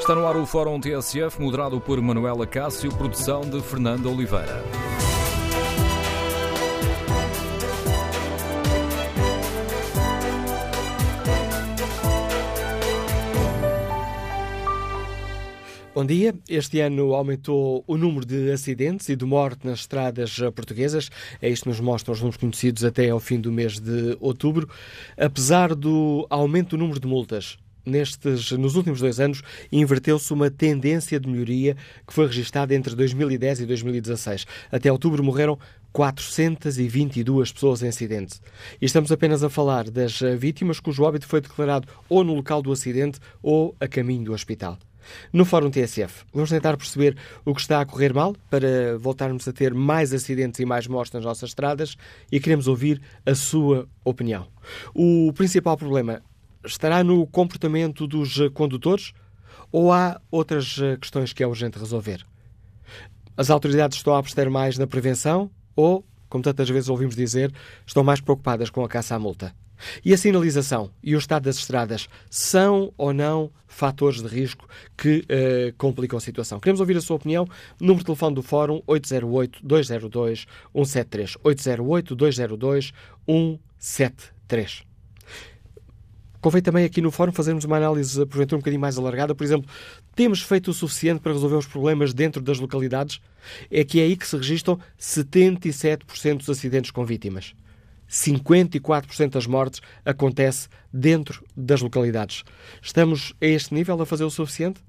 Está no ar o Fórum TSF, moderado por Manuela Cássio, produção de Fernando Oliveira. Bom dia. Este ano aumentou o número de acidentes e de morte nas estradas portuguesas. É isto que nos mostram os números conhecidos até ao fim do mês de outubro. Apesar do aumento do número de multas, nestes, nos últimos dois anos, inverteu-se uma tendência de melhoria que foi registada entre 2010 e 2016. Até outubro morreram 422 pessoas em acidente. E estamos apenas a falar das vítimas cujo óbito foi declarado ou no local do acidente ou a caminho do hospital. No Fórum TSF, vamos tentar perceber o que está a correr mal para voltarmos a ter mais acidentes e mais mortes nas nossas estradas e queremos ouvir a sua opinião. O principal problema estará no comportamento dos condutores ou há outras questões que é urgente resolver? As autoridades estão a apostar mais na prevenção ou, como tantas vezes ouvimos dizer, estão mais preocupadas com a caça à multa? E a sinalização e o estado das estradas são ou não fatores de risco que uh, complicam a situação? Queremos ouvir a sua opinião. Número de telefone do Fórum 808-202-173. 808-202-173. Convém também aqui no Fórum fazermos uma análise, porventura, um bocadinho mais alargada. Por exemplo, temos feito o suficiente para resolver os problemas dentro das localidades? É que é aí que se registram 77% dos acidentes com vítimas. 54% das mortes acontece dentro das localidades. Estamos a este nível a fazer o suficiente?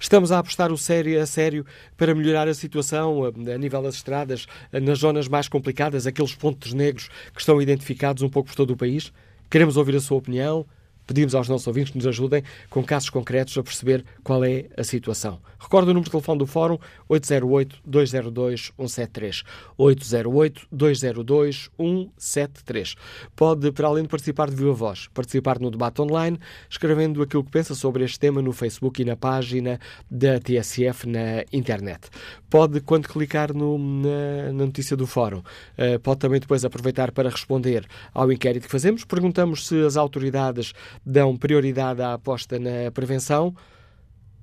Estamos a apostar o sério, a sério para melhorar a situação a, a, nível das estradas, nas zonas mais complicadas, aqueles pontos negros que estão identificados um pouco por todo o país? Queremos ouvir a sua opinião. Pedimos aos nossos ouvintes que nos ajudem com casos concretos a perceber qual é a situação. Recordo o número de telefone do Fórum 808-202-173. 808-202-173. Pode, para além de participar de viva voz, participar no debate online, escrevendo aquilo que pensa sobre este tema no Facebook e na página da TSF na internet. Pode, quando clicar no, na, na, notícia do Fórum, uh, pode também depois aproveitar para responder ao inquérito que fazemos. Perguntamos se as autoridades dão prioridade à aposta na prevenção.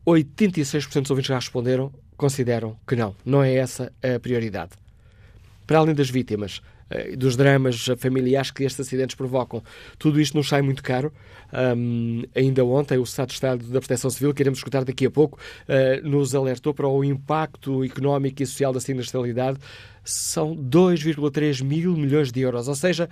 86% dos ouvintes já responderam, consideram que não. Não é essa a prioridade. Para além das vítimas, dos dramas familiares que estes acidentes provocam. Tudo isto nos sai muito caro. Um, ainda ontem, o Estado de Estado da Proteção Civil, que iremos escutar daqui a pouco, uh, nos alertou para o impacto económico e social da sinistralidade. São 2,3 mil milhões de euros, ou seja,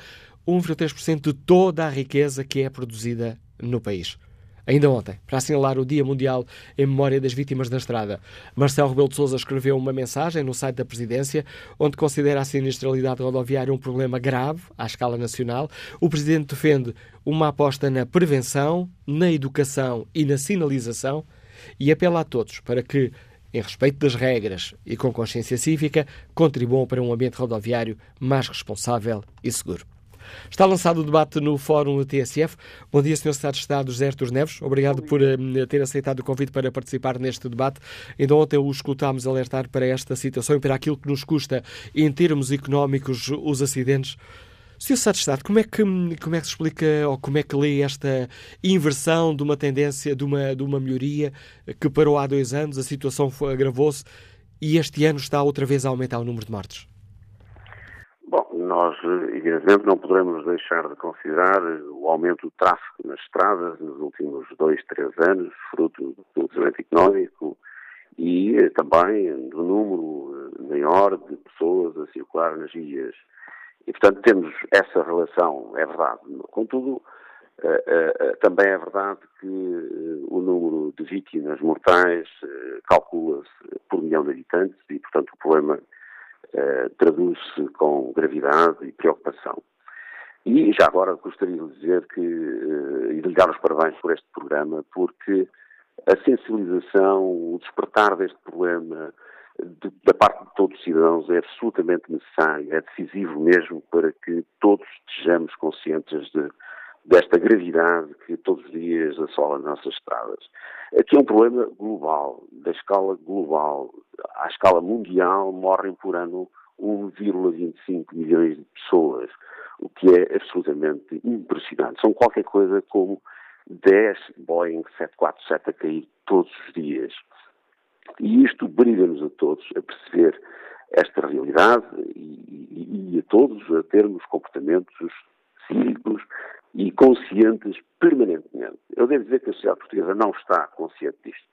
1,3% de toda a riqueza que é produzida no país. Ainda ontem, para assinalar o Dia Mundial em Memória das Vítimas da Estrada, Marcelo Rebelo de Sousa escreveu uma mensagem no site da Presidência onde considera a sinistralidade rodoviária um problema grave à escala nacional. O Presidente defende uma aposta na prevenção, na educação e na sinalização e apela a todos para que, em respeito das regras e com consciência cívica, contribuam para um ambiente rodoviário mais responsável e seguro. Está lançado o debate no Fórum TSF. Bom dia, Sr. Secretário de Estado José Artur Neves. Obrigado por uh, ter aceitado o convite para participar neste debate. Ainda ontem o escutámos alertar para esta situação e para aquilo que nos custa, em termos económicos, os acidentes. Sr. Secretário de Estado, como é, que, como é que se explica ou como é que lê esta inversão de uma tendência, de uma, de uma melhoria que parou há dois anos, a situação agravou-se e este ano está outra vez a aumentar o número de mortes? Nós, evidentemente, não poderemos deixar de considerar o aumento do tráfego nas estradas nos últimos dois, três anos, fruto do desenvolvimento económico e também do número maior de pessoas a circular nas vias. E, portanto, temos essa relação, é verdade. Contudo, também é verdade que o número de vítimas mortais calcula-se por milhão de habitantes e, portanto, o problema Uh, traduz-se com gravidade e preocupação. E já agora gostaria de dizer que, uh, e de lhe dar os parabéns por este programa, porque a sensibilização, o despertar deste problema da parte de todos os cidadãos é absolutamente necessário, é decisivo mesmo para que todos estejamos conscientes de, desta gravidade que todos os dias assola as nossas estradas. Aqui é um problema global, da escala global. À escala mundial morrem por ano 1,25 milhões de pessoas, o que é absolutamente impressionante. São qualquer coisa como 10 Boeing 747 a cair todos os dias. E isto obriga-nos a todos a perceber esta realidade e, e, e, a todos a termos comportamentos cívicos e conscientes permanentemente. Eu devo dizer que a sociedade portuguesa não está consciente disto.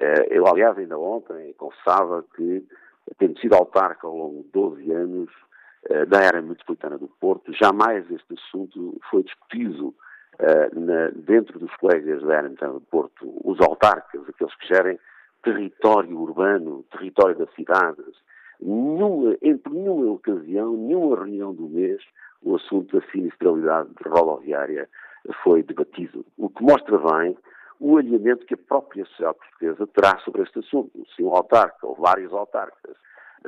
Eh, eu, aliás, ainda ontem confessava que, tendo sido autarca ao longo de 12 anos eh, da era metropolitana do Porto, jamais este assunto foi discutido eh, dentro dos colegas da era metropolitana do Porto, os autarcas, aqueles que gerem território urbano, território das cidades. Nenhuma, entre nenhuma ocasião, nenhuma reunião do mês, o assunto da sinistralidade rodoviária foi debatido. O que mostra bem o alinhamento que a própria sociedade portuguesa terá sobre este assunto. Se um autarca ou vários autarcas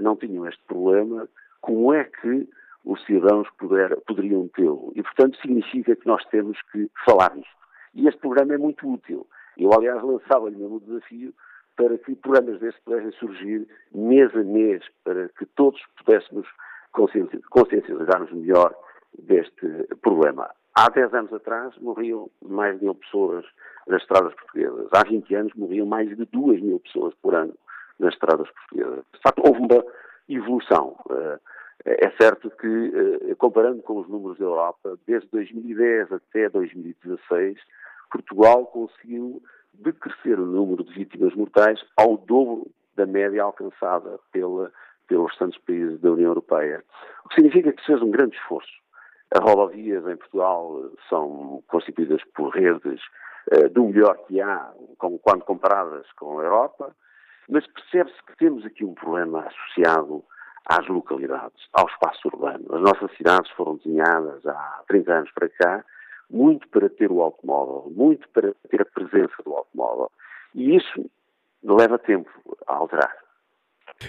não tinham este problema, como é que os cidadãos puder, poderiam tê-lo? E, portanto, significa que nós temos que falar nisto. E este programa é muito útil. Eu, aliás, lançava-lhe mesmo o desafio para que programas destes pudessem surgir mês a mês, para que todos pudéssemos consciencializar-nos melhor deste problema. Há 10 anos atrás morriam mais de mil pessoas nas estradas portuguesas. Há 20 anos morriam mais de 2 mil pessoas por ano nas estradas portuguesas. De facto, houve uma evolução. Eh, é certo que, eh, comparando com os números da Europa, desde 2010 até 2016, Portugal conseguiu decrescer o número de vítimas mortais ao dobro da média alcançada pela, pelos restantes países da União Europeia. O que significa que se fez um grande esforço. As rodovias em Portugal são constituídas por redes uh, do melhor que há, como, quando comparadas com a Europa, mas percebe-se que temos aqui um problema associado às localidades, ao espaço urbano. As nossas cidades foram desenhadas há 30 anos para cá muito para ter o automóvel, muito para ter a presença do automóvel. E isso leva tempo a alterar.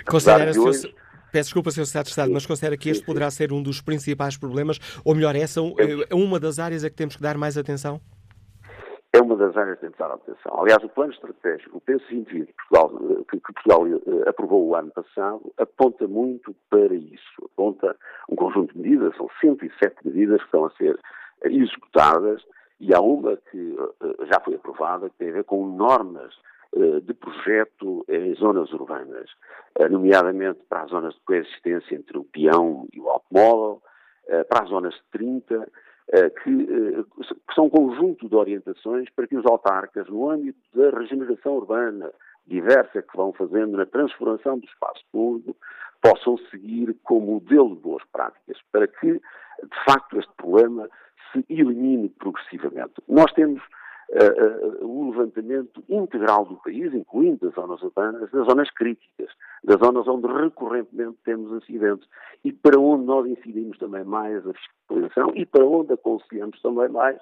Considera, hoje... Peço desculpa, Sr. Secretário de Estado, mas considera que este poderá ser um dos principais problemas, ou melhor, essa é uma das áreas a que temos que dar mais atenção? É uma das áreas que temos que dar atenção. Aliás, o plano estratégico, o PENSO 2020, Portugal, que, que Portugal eh, aprovou o ano passado, aponta muito para isso. Aponta um conjunto de medidas, são 107 medidas que estão a ser executadas e há uma que eh, já foi aprovada que tem a ver com normas de projeto em zonas urbanas, eh, nomeadamente para as zonas de coexistência entre o peão e o automóvel, para as zonas de 30, que são um conjunto de orientações para que os autarcas, no âmbito da regeneração urbana diversa que vão fazendo na transformação do espaço público, possam seguir como modelo de boas práticas, para que, de facto, este problema se elimine progressivamente. Nós temos uh, uh, o levantamento integral do país, incluindo as zonas urbanas, das zonas críticas, das zonas onde recorrentemente temos acidentes e para onde nós incidimos também mais a fiscalização e para onde aconselhamos também mais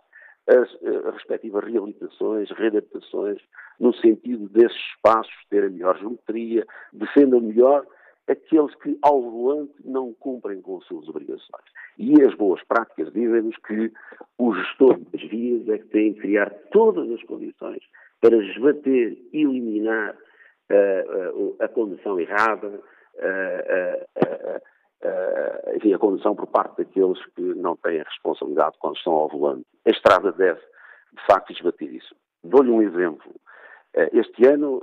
as uh, respectivas reabilitações, readaptações, no sentido desses espaços terem melhor geometria, defendam melhor aqueles que, ao volante, não cumprem com as suas obrigações. E as boas práticas dizem-nos que o gestor das vias é que tem que criar todas as condições para esbater, eliminar uh, uh, a condição errada, uh, enfim, a condição por parte daqueles que não têm a responsabilidade quando estão ao volante. A estrada deve, de facto, esbater isso. Dou-lhe um exemplo. Este ano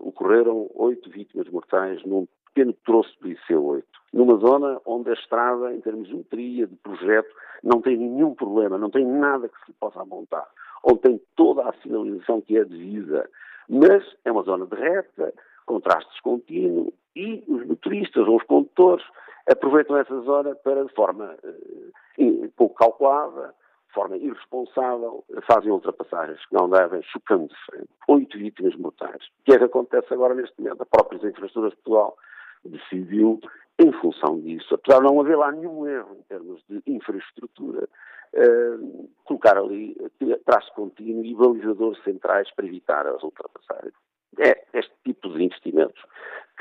ocorreram oito vítimas mortais num pequeno troço do IC8, numa zona onde a estrada, em termos de geometria, de projeto, não tem nenhum problema, não tem nada que se possa apontar, onde tem toda a sinalização que é devida, mas é uma zona de reta, contrastes contínuos, e os motoristas ou os condutores aproveitam essa zona para, de forma uh, pouco calculada, de forma irresponsável, fazem ultrapassagens que não devem, chocando de frente. Oito vítimas mortais. O que é que acontece agora neste momento? A própria infraestruturas de Portugal decidiu, em função disso, apesar de não haver lá nenhum erro em termos de infraestrutura, uh, colocar ali traço contínuo e balizadores centrais para evitar as ultrapassagens. É este tipo de investimentos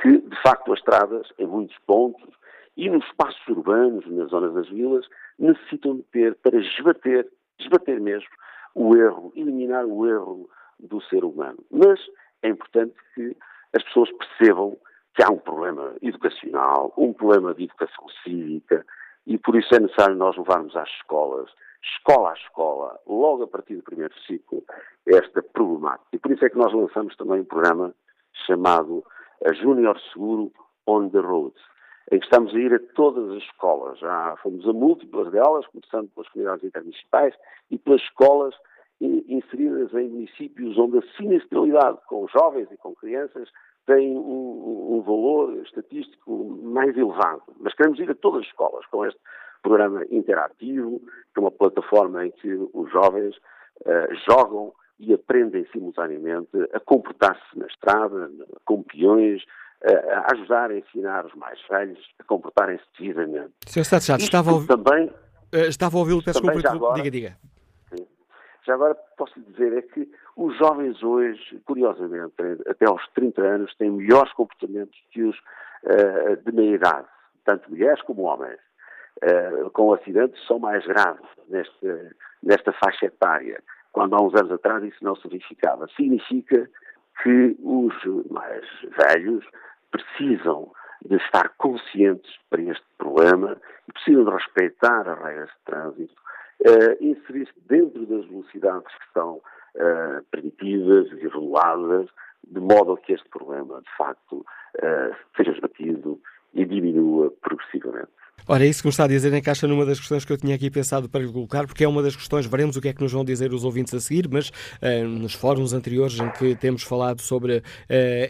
que, de facto, as estradas, em muitos pontos, e nos espaços urbanos, nas zonas das vilas, necessitam de ter para esbater, esbater mesmo, o erro, eliminar o erro do ser humano. Mas é importante que as pessoas percebam que há um problema educacional, um problema de educação cívica, e por isso é necessário nós levarmos às escolas escola a escola, logo a partir do primeiro ciclo, esta problemática. E por isso é que nós lançamos também um programa chamado a Júnior Seguro on the Road, em que estamos a ir a todas as escolas. Já fomos a múltiplas delas, começando pelas comunidades intermunicipais e pelas escolas inseridas em municípios onde a sinistralidade com jovens e com crianças tem um, um, valor estatístico mais elevado. Mas queremos ir a todas as escolas com este programa interativo, que é uma plataforma em que os jovens uh, jogam e aprendem simultaneamente a comportar-se na estrada, com peões, a ajudar a ensinar os mais velhos a comportarem-se devidamente. Sr. Estado Chato, estava, a... também, estava a ouvi-lo, peço desculpa, diga, diga. Já agora posso dizer é que os jovens hoje, curiosamente, até aos 30 anos, têm melhores comportamentos que os uh, de meia idade, tanto mulheres como homens. Uh, com acidentes são mais graves nesta faixa etária, quando há uns anos atrás isso não se verificava. Significa que os mais velhos precisam de estar conscientes para este problema e precisam de respeitar as regras de trânsito uh, inserir-se dentro das velocidades que estão uh, permitidas e reguladas, de modo a que este problema, de facto, uh, seja esbatido e diminua progressivamente. Ora, é isso que me está a dizer encaixa numa das questões que eu tinha aqui pensado para lhe colocar, porque é uma das questões, veremos o que é que nos vão dizer os ouvintes a seguir, mas uh, nos fóruns anteriores em que temos falado sobre uh,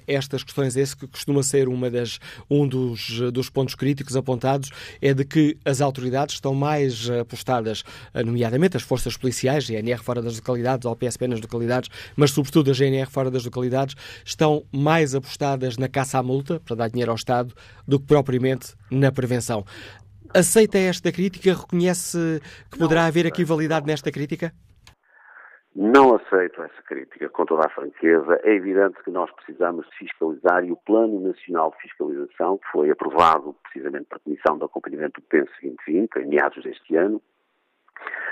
estas questões, esse que costuma ser uma das, um dos, dos pontos críticos apontados, é de que as autoridades estão mais apostadas, uh, nomeadamente as forças policiais, GNR fora das localidades, ou PSP nas localidades, mas sobretudo a GNR fora das localidades, estão mais apostadas na caça à multa, para dar dinheiro ao Estado, do que propriamente na prevenção. Aceita esta crítica? Reconhece que poderá não, haver aqui validade nesta crítica? Não aceito essa crítica, com toda a franqueza. É evidente que nós precisamos fiscalizar e o Plano Nacional de Fiscalização, que foi aprovado precisamente a Comissão de Acompanhamento do PENSE 2020, em meados deste ano,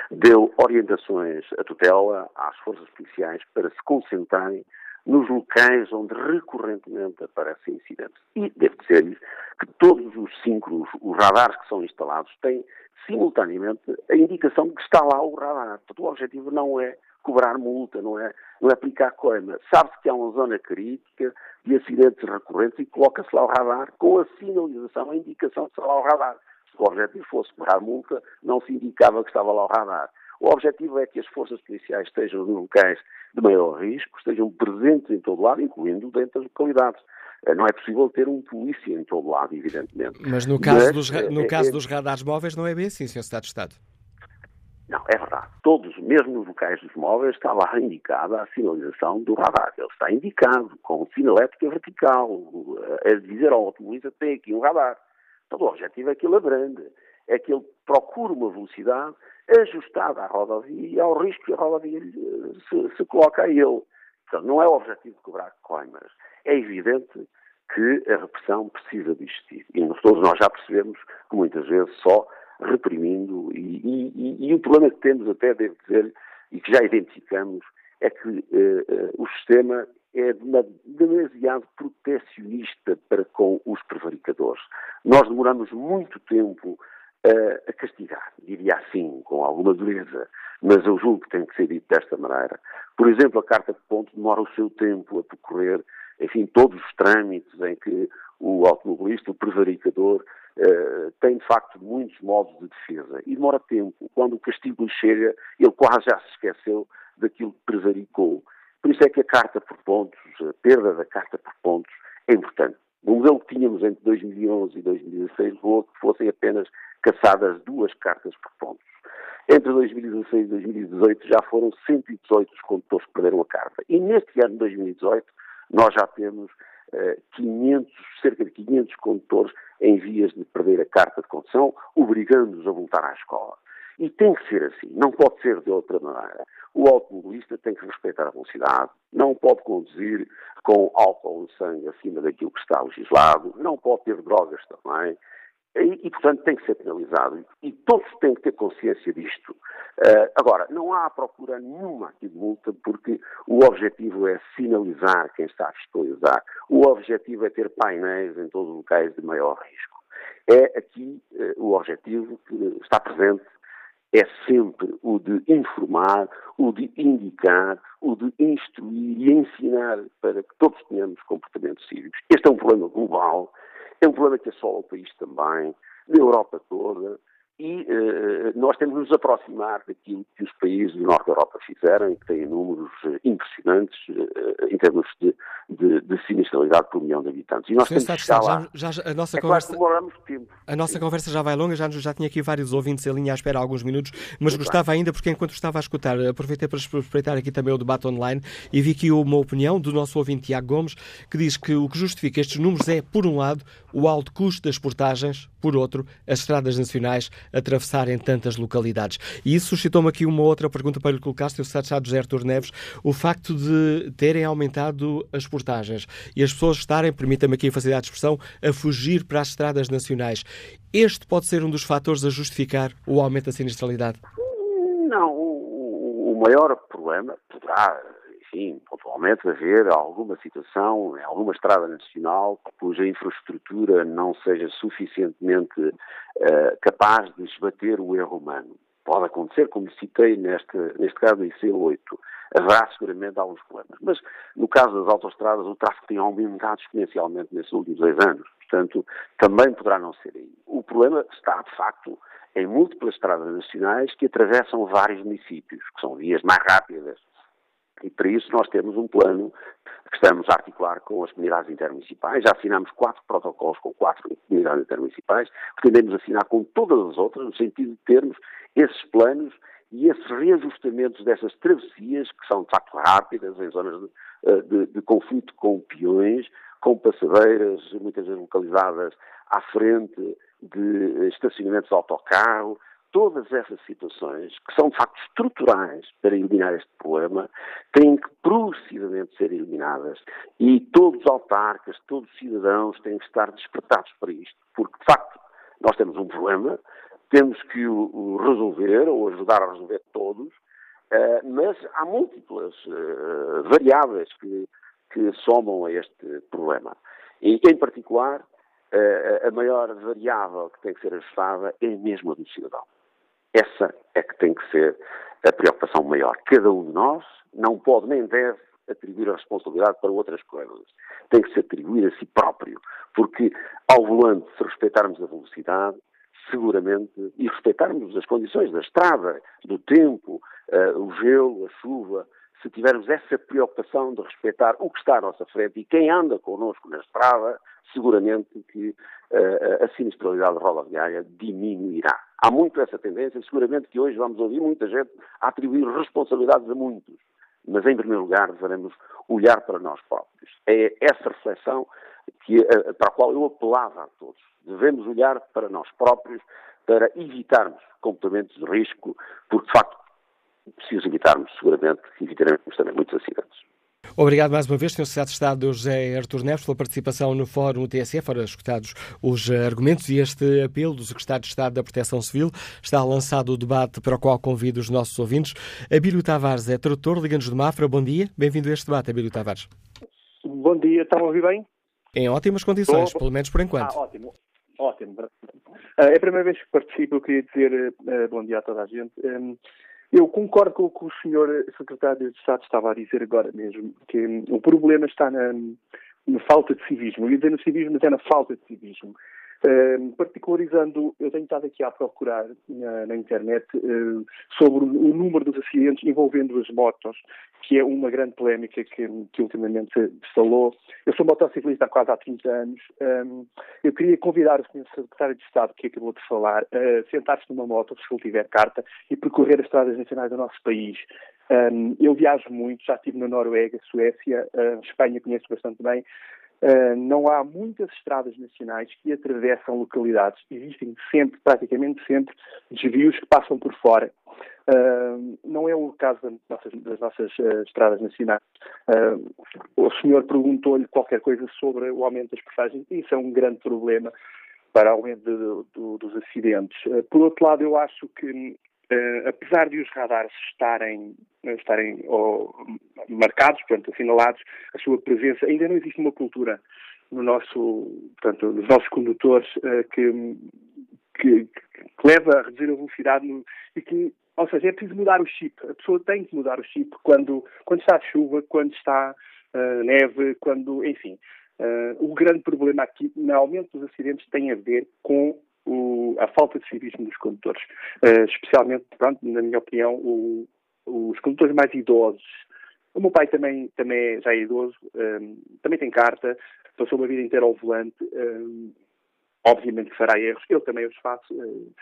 deu orientações à tutela às forças policiais para se concentrarem nos locais onde recorrentemente aparecem incidentes. E devo dizer-lhes que todos os cinco os radares que são instalados têm simultaneamente a indicação de que está lá o radar. Portanto, o objetivo não é cobrar multa, não é, não é aplicar coima. Sabe-se que há uma zona crítica de acidentes recorrentes e coloca-se lá o radar com a sinalização, a indicação de que está lá o radar. Se o objetivo fosse cobrar multa, não se indicava que estava lá o radar. O objetivo é que as forças policiais estejam nos locais de maior risco, estejam presentes em todo lado, incluindo dentro das localidades. Eh, não é possível ter um polícia em todo lado, evidentemente. Mas no caso, Mas, dos, no é, caso é, dos radares móveis não é bem assim, Sr. Estado de Estado. Não, é verdade. Todos, mesmo nos locais dos móveis, está lá indicada a sinalização do radar. Ele está indicado com sinalética vertical. A dizer ao automobilista tem aqui um radar. Então o objetivo é que ele abrande. É que ele procure uma velocidade ajustada à rodovia e ao risco que a rodovia se, se coloca a ele. Então, não é o objetivo de cobrar coimas. É evidente que a repressão precisa de existir. E todos nós já percebemos que muitas vezes só reprimindo, e, e, e o problema que temos até, devo dizer, e que já identificamos, é que uh, uh, o sistema é demasiado protecionista para com os prevaricadores. Nós demoramos muito tempo a castigar, diria assim, com alguma dureza, mas eu julgo que tem que ser dito desta maneira. Por exemplo, a Carta de Ponto demora o seu tempo a percorrer, enfim, todos os trâmites em que o automobilista, o prevaricador, Uh, tem de facto muitos modos de defesa e demora tempo. Quando o castigo lhe chega, ele quase já se esqueceu daquilo que prevaricou. Por isso é que a carta por pontos, a perda da carta por pontos, é importante. O modelo que tínhamos entre 2011 e 2016 levou que fossem apenas caçadas duas cartas por pontos. Entre 2016 e 2018 já foram 118 os condutores que perderam a carta. E neste ano de 2018 nós já temos uh, 500, cerca de 500 condutores em vias de perder a carta de condução, obrigando-os a voltar à escola. E tem que ser assim, não pode ser de outra maneira. O automobilista tem que respeitar a velocidade, não pode conduzir com álcool no sangue acima daquilo que está legislado, não pode ter drogas também, e, e, portanto, tem que ser penalizado. E todos têm que ter consciência disto. Uh, agora, não há procura nenhuma aqui de multa, porque o objetivo é sinalizar quem está a fiscalizar. O objetivo é ter painéis em todos os locais de maior risco. É aqui uh, o objetivo que está presente é sempre o de informar, o de indicar, o de instruir e ensinar para que todos tenhamos comportamentos cívicos. Este é um problema global, é um problema que assola o país também, da Europa toda, e uh, nós temos de nos aproximar daquilo que os países do Norte da Europa fizeram e que têm números uh, impressionantes uh, em termos de, de, de, sinistralidade por milhão de habitantes. E nós Senhor temos que estar lá. Já, já, a nossa é conversa. A nossa conversa já vai longa, já, já tinha aqui vários ouvintes em linha à espera há alguns minutos, mas Muito gostava bem. ainda, porque enquanto estava a escutar, aproveitei para espreitar aqui também o debate online e vi aqui uma opinião do nosso ouvinte Tiago Gomes, que diz que o que justifica estes números é, por um lado, o alto custo das portagens, por outro, as estradas nacionais atravessarem tantas localidades. E isso suscitou-me aqui uma outra pergunta para lhe colocar, Sr. Estado José Artur Neves, o facto de terem aumentado as portagens e as pessoas estarem, permita-me aqui a facilidade de expressão, a fugir para as estradas nacionais. Este pode ser um dos fatores a justificar o aumento da sinistralidade? Não, o maior problema poderá sim, pontualmente haver alguma situação, alguma estrada nacional, cuja infraestrutura não seja suficientemente uh, capaz de esbater o erro humano. Pode acontecer, como citei neste, neste caso do IC8. Haverá seguramente alguns problemas. Mas, no caso das autostradas, o tráfego tem aumentado exponencialmente nesses últimos dois anos. Portanto, também poderá não ser aí. O problema está, de facto, em múltiplas estradas nacionais que atravessam vários municípios, que são vias mais rápidas, e para isso nós temos um plano que estamos a articular com as comunidades intermunicipais. Já assinamos quatro protocolos com quatro comunidades intermunicipais. Pretendemos assinar com todas as outras, no sentido de termos esses planos e esses reajustamentos dessas travessias, que são de facto rápidas, em zonas de, eh, de, de conflito com peões, com passadeiras, muitas vezes localizadas à frente de estacionamentos de autocarro, todas essas situações, que são de facto estruturais para eliminar este problema, têm que progressivamente ser eliminadas. E todos os autarcas, todos os cidadãos têm que estar despertados para isto, porque de facto nós temos um problema, temos que o, resolver ou ajudar a resolver todos, uh, mas há múltiplas uh, variáveis que, que somam a este problema. E, em particular, uh, a maior variável que tem que ser ajustada é mesmo a do cidadão. Essa é que tem que ser a preocupação maior. Cada um de nós não pode nem deve atribuir a responsabilidade para outras coisas. Tem que se atribuir a si próprio, porque ao volante, se respeitarmos a velocidade, seguramente, e respeitarmos as condições da estrada, do tempo, uh, o gelo, a chuva, se tivermos essa preocupação de respeitar o que está à nossa frente e quem anda connosco na estrada, seguramente que uh, a sinistralidade rodoviária diminuirá. Há muito essa tendência, seguramente que hoje vamos ouvir muita gente a atribuir responsabilidades a muitos, mas em primeiro lugar devemos olhar para nós próprios. É essa reflexão que, uh, para a qual eu apelava a todos. Devemos olhar para nós próprios para evitarmos comportamentos de risco, porque de facto preciso evitarmos, seguramente, evitaremos também muitos acidentes. Obrigado mais uma vez, Sr. Secretário de Estado José Artur Neves, pela participação no Fórum TSF. Foram escutados os argumentos e este apelo do Secretário de Estado da Proteção Civil. Está lançado o debate para o qual convido os nossos ouvintes. Abílio Tavares é tradutor, liga-nos de Mafra. Bom dia, bem-vindo a este debate, Abílio Tavares. Bom dia, estão a ouvir bem? Em ótimas condições, pelo menos por enquanto. Ah, ótimo, ótimo. Ah, é a primeira vez que participo, eu queria dizer uh, bom dia a toda a gente. Eu concordo com o que o senhor secretário de Estado estava a dizer agora mesmo, que o problema está na, na falta de civismo. Ia dizer no civismo, mas é na falta de civismo. Particularizando, eu tenho estado aqui a procurar na, na internet uh, sobre o, número dos acidentes envolvendo as motos, que é uma grande polémica que, que ultimamente se instalou. Eu sou motociclista há quase há 30 anos. Um, eu queria convidar o Sr. Secretário de Estado, que acabou de falar, a sentar-se numa moto, se ele tiver carta, e percorrer as estradas nacionais do nosso país. Um, eu viajo muito, já estive na Noruega, Suécia, uh, Espanha conheço bastante bem. Uh, não há muitas estradas nacionais que atravessam localidades. Existem sempre, praticamente sempre, desvios que passam por fora. Uh, não é o caso das nossas, das nossas uh, estradas nacionais. o senhor perguntou-lhe qualquer coisa sobre o aumento das portagens. Isso é um grande problema para o aumento de, dos acidentes. por outro lado, eu acho que Uh, apesar de os radares estarem, estarem oh, marcados, portanto, assinalados, a sua presença, ainda não existe uma cultura no nosso, portanto, nos nossos condutores uh, que que, que, leva a reduzir a velocidade no, e que, ou seja, é preciso mudar o chip. A pessoa tem que mudar o chip quando, quando está chuva, quando está uh, neve, quando, enfim. O grande problema aqui no aumento dos acidentes tem a ver com o, a falta de civismo dos condutores. Uh, especialmente, pronto, na minha opinião, o, os condutores mais idosos. O meu pai também, também já é idoso, um, também tem carta, passou uma vida inteira ao volante, um, obviamente que fará erros, eu também os faço, uh,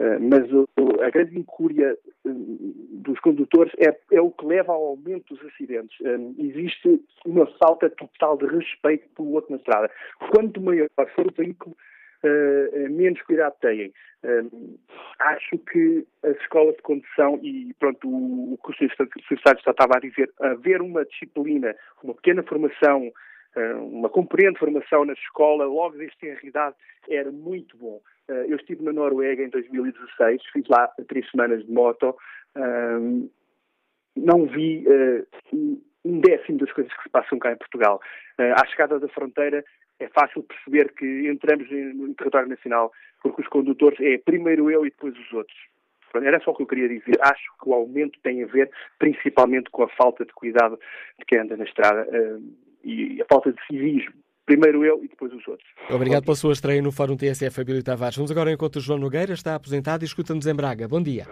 uh, mas o, a grande incúria dos condutores é, é, o que leva ao aumento dos acidentes. Existe uma falta total de respeito pelo outro na estrada. Quanto maior for o veículo, uh, menos cuidado têm. Uh, acho que as escolas de condução e pronto, o, o que o Secretário estava a dizer, haver uma disciplina, uma pequena formação, uh, uma compreende formação na escola, logo desde a idade, era muito bom. eu estive na Noruega em 2016, fiz lá três semanas de moto, não vi um décimo das coisas que se passam cá em Portugal. à chegada da fronteira, é fácil perceber que entramos no território nacional porque os condutores é primeiro eu e depois os outros. Era só o que eu queria dizer. Acho que o aumento tem a ver principalmente com a falta de cuidado de quem anda na estrada uh, e a falta de civismo. Primeiro eu e depois os outros. Obrigado pela sua estreia no Fórum TSF Abílio Tavares. Vamos agora enquanto o João Nogueira está aposentado e escuta-nos em Braga. Bom dia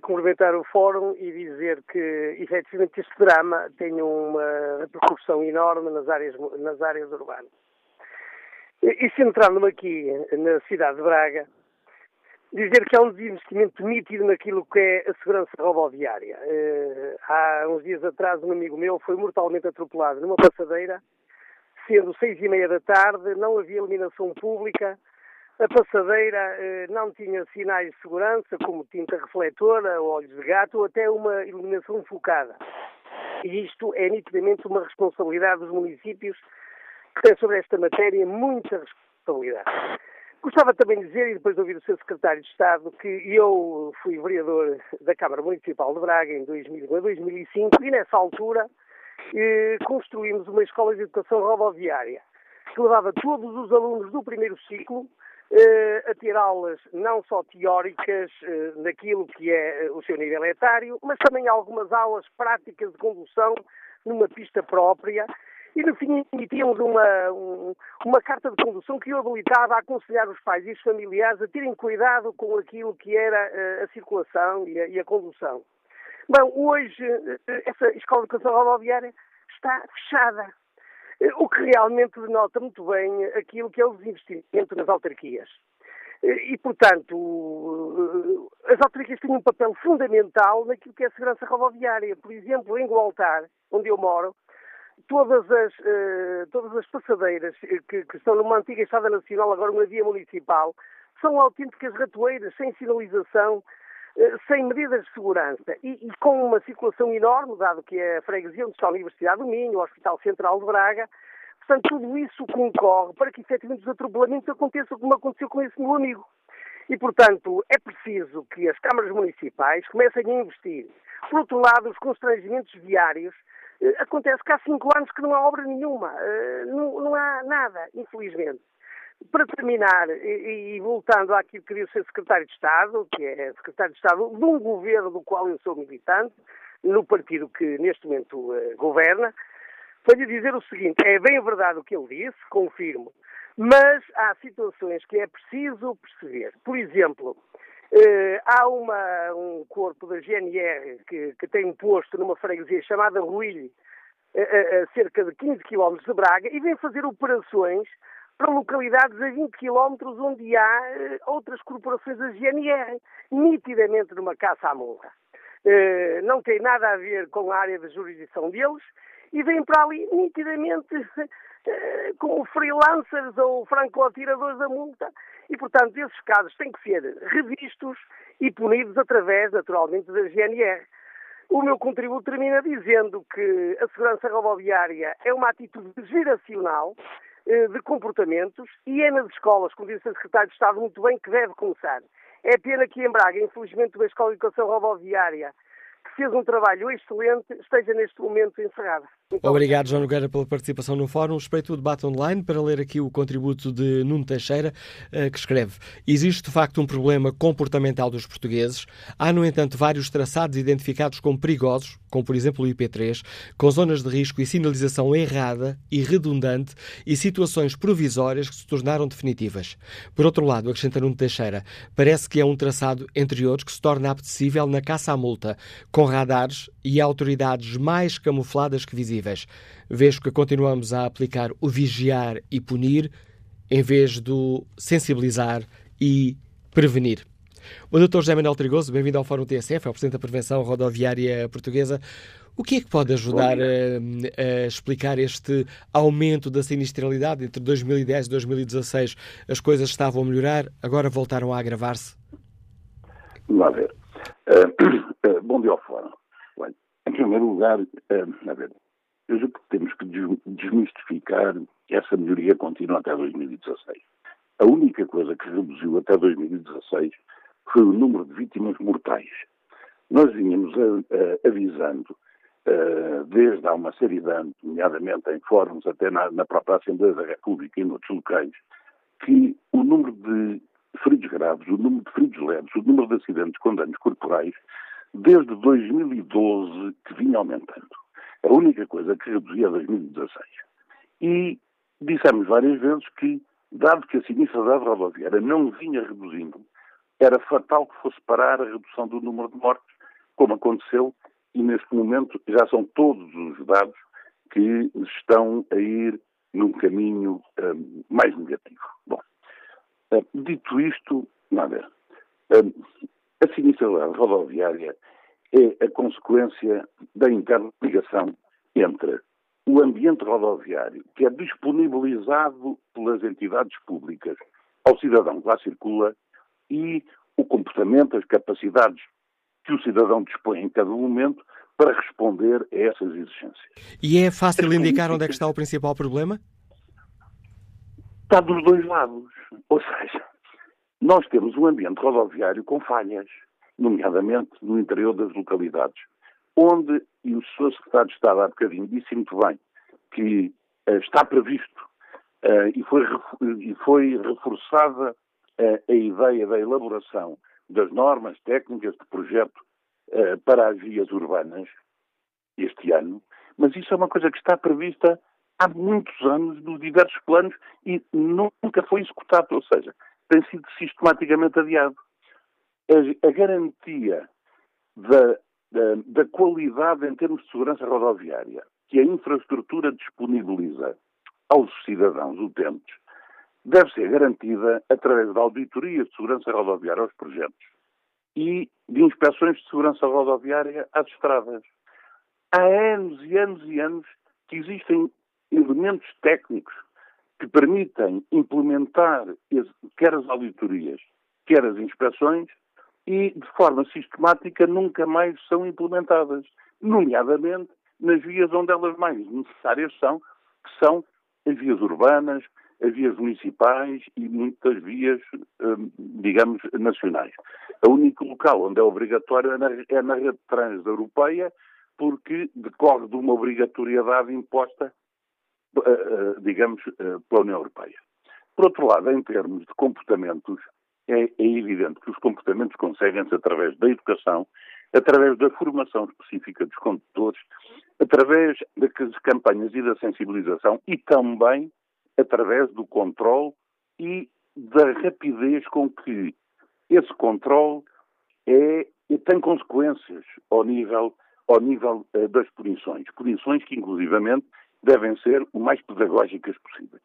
cumprimentar o Fórum e dizer que, efetivamente, este drama tem uma repercussão enorme nas áreas, nas áreas urbanas. E centrando-me aqui na cidade de Braga, dizer que há um desinvestimento nítido naquilo que é a segurança rodoviária. Eh, há uns dias atrás, um amigo meu foi mortalmente atropelado numa passadeira, sendo seis e meia da tarde, não havia iluminação pública, a passadeira eh, não tinha sinais de segurança, como tinta refletora, olhos de gato ou até uma iluminação focada. E isto é nitidamente uma responsabilidade dos municípios que têm sobre esta matéria muita responsabilidade. Gostava também de dizer, e depois de ouvir o seu secretário de Estado, que eu fui vereador da Câmara Municipal de Braga em 2000 2005 e nessa altura eh, construímos uma escola de educação rodoviária que levava todos os alunos do primeiro ciclo eh, a ter aulas não só teóricas eh, naquilo que é eh, o seu nível etário, mas também algumas aulas práticas de condução numa pista própria e no fim emitíamos uma, um, uma carta de condução que o habilitava a aconselhar os pais e os familiares a terem cuidado com aquilo que era a circulação e a, e a condução. Bom, hoje essa escola de educação rodoviária está fechada. Eh, o que realmente denota muito bem aquilo que é o desinvestimento nas autarquias. Eh, e, portanto, eh, as autarquias têm um papel fundamental naquilo que é a segurança rodoviária. Por exemplo, em Gualtar, onde eu moro, todas as, todas as passadeiras que, que estão numa antiga estrada nacional, agora uma via municipal, são autênticas ratoeiras, sem sinalização, sem medidas de segurança e, e, com uma circulação enorme, dado que é a freguesia onde está a Universidade do Minho, o Hospital Central de Braga, portanto, tudo isso concorre para que efetivamente os atropelamentos aconteçam como aconteceu com esse meu amigo. E, portanto, é preciso que as câmaras municipais comecem a investir. Por outro lado, os constrangimentos diários eh, acontece que há cinco anos que não há obra nenhuma, eh, não, não há nada, infelizmente. Para terminar, e, e, voltando àquilo que disse o secretário de Estado, que é secretário de Estado de um governo do qual eu sou militante, no partido que neste momento uh, governa, foi-lhe dizer o seguinte: é bem verdade o que ele disse, confirmo, mas há situações que é preciso perceber. Por exemplo, uh, há uma, um corpo da GNR que, que tem um posto numa freguesia chamada Ruilho, a, a cerca de 15 km de Braga, e vem fazer operações para localidades a 20 quilómetros onde há uh, outras corporações da GNR, nitidamente numa caça à monra. Uh, não tem nada a ver com a área de jurisdição deles e vêm para ali nitidamente uh, como freelancers ou franco-atiradores da multa. E, portanto, esses casos têm que ser revistos e punidos através, naturalmente, da GNR. O meu contributo termina dizendo que a segurança rodoviária é uma atitude geracional eh, de comportamentos e é nas escolas, como disse a Secretária de Estado muito bem, que deve começar. É pena que em Braga, infelizmente, uma escola de educação rodoviária que fez um trabalho excelente, esteja neste momento encerrada. Obrigado, João Nogueira, pela participação no fórum. Respeito o debate online para ler aqui o contributo de Nuno Teixeira, eh, que escreve: Existe de facto um problema comportamental dos portugueses. Há, no entanto, vários traçados identificados como perigosos, como por exemplo o IP3, com zonas de risco e sinalização errada e redundante e situações provisórias que se tornaram definitivas. Por outro lado, acrescenta Nuno Teixeira, parece que é um traçado, entre outros, que se torna apetecível na caça à multa, com radares e autoridades mais camufladas que visíveis. Vejo que continuamos a aplicar o vigiar e punir em vez do sensibilizar e prevenir. O Dr. José Manuel Trigoso, bem-vindo ao Fórum TSF, é o Presidente da Prevenção Rodoviária Portuguesa. O que é que pode ajudar a, a, explicar este aumento da sinistralidade entre 2010 e 2016? As coisas estavam a melhorar, agora voltaram a agravar-se? Vamos lá ver. Uh, uh, bom dia ao Fórum. Em primeiro lugar, uh, a ver, eu julgo que temos que desmistificar essa melhoria continua até 2016. A única coisa que reduziu até 2016 foi o número de vítimas mortais. Nós vínhamos a, a, avisando uh, desde há uma série de anos, nomeadamente em fóruns, até na, na própria Assembleia da República e noutros locais, que o número de feridos graves, o número de feridos leves, o número de acidentes com danos corporais, desde 2012 que vinha aumentando. A única coisa que reduzia 2016. E dissemos várias vezes que, dado que a sinistralidade rodoviária não vinha reduzindo, era fatal que fosse parar a redução do número de mortes, como aconteceu, e neste momento já são todos os dados que estão a ir num caminho um, mais negativo. Bom, um, dito isto, nada. Um, a sinistralidade rodoviária é a consequência da interligação entre o ambiente rodoviário, que é disponibilizado pelas entidades públicas ao cidadão que lá circula, e o comportamento, as capacidades que o cidadão dispõe em cada momento para responder a essas exigências. E é fácil indicar onde é que está o principal problema? Está dos dois lados. Ou seja, nós temos um ambiente rodoviário com falhas, nomeadamente no interior das localidades, onde, e o Sr. Secretário de Estado há bocadinho disse muito bem, que uh, está previsto uh, e, foi, e foi reforçada a ideia da elaboração das normas técnicas de projeto uh, para as vias urbanas este ano, mas isso é uma coisa que está prevista há muitos anos nos diversos planos e nunca foi executado, ou seja, tem sido sistematicamente adiado. A, a garantia da, da, da qualidade em termos de segurança rodoviária que a infraestrutura disponibiliza aos cidadãos utentes deve ser garantida através da auditoria de segurança rodoviária aos projetos e de inspeções de segurança rodoviária às estradas. Há anos e anos e anos que existem elementos técnicos que permitem implementar quer as auditorias, quer as inspeções, e de forma sistemática nunca mais são implementadas, nomeadamente nas vias onde elas mais necessárias são, que são as vias urbanas, as vias municipais e muitas vias, hum, digamos, nacionais. O único local onde é obrigatório é na, é rede transeuropeia, porque decorre de uma obrigatoriedade imposta, eh, eh, digamos, eh, pela União Europeia. Por outro lado, em termos de comportamentos, é, é evidente que os comportamentos conseguem-se através da educação, através da formação específica dos condutores, através das campanhas e da sensibilização e também através do controle e da rapidez com que esse controle é, tem consequências ao nível, ao nível uh, das punições. Punições que, inclusivamente, devem ser o mais pedagógicas possíveis.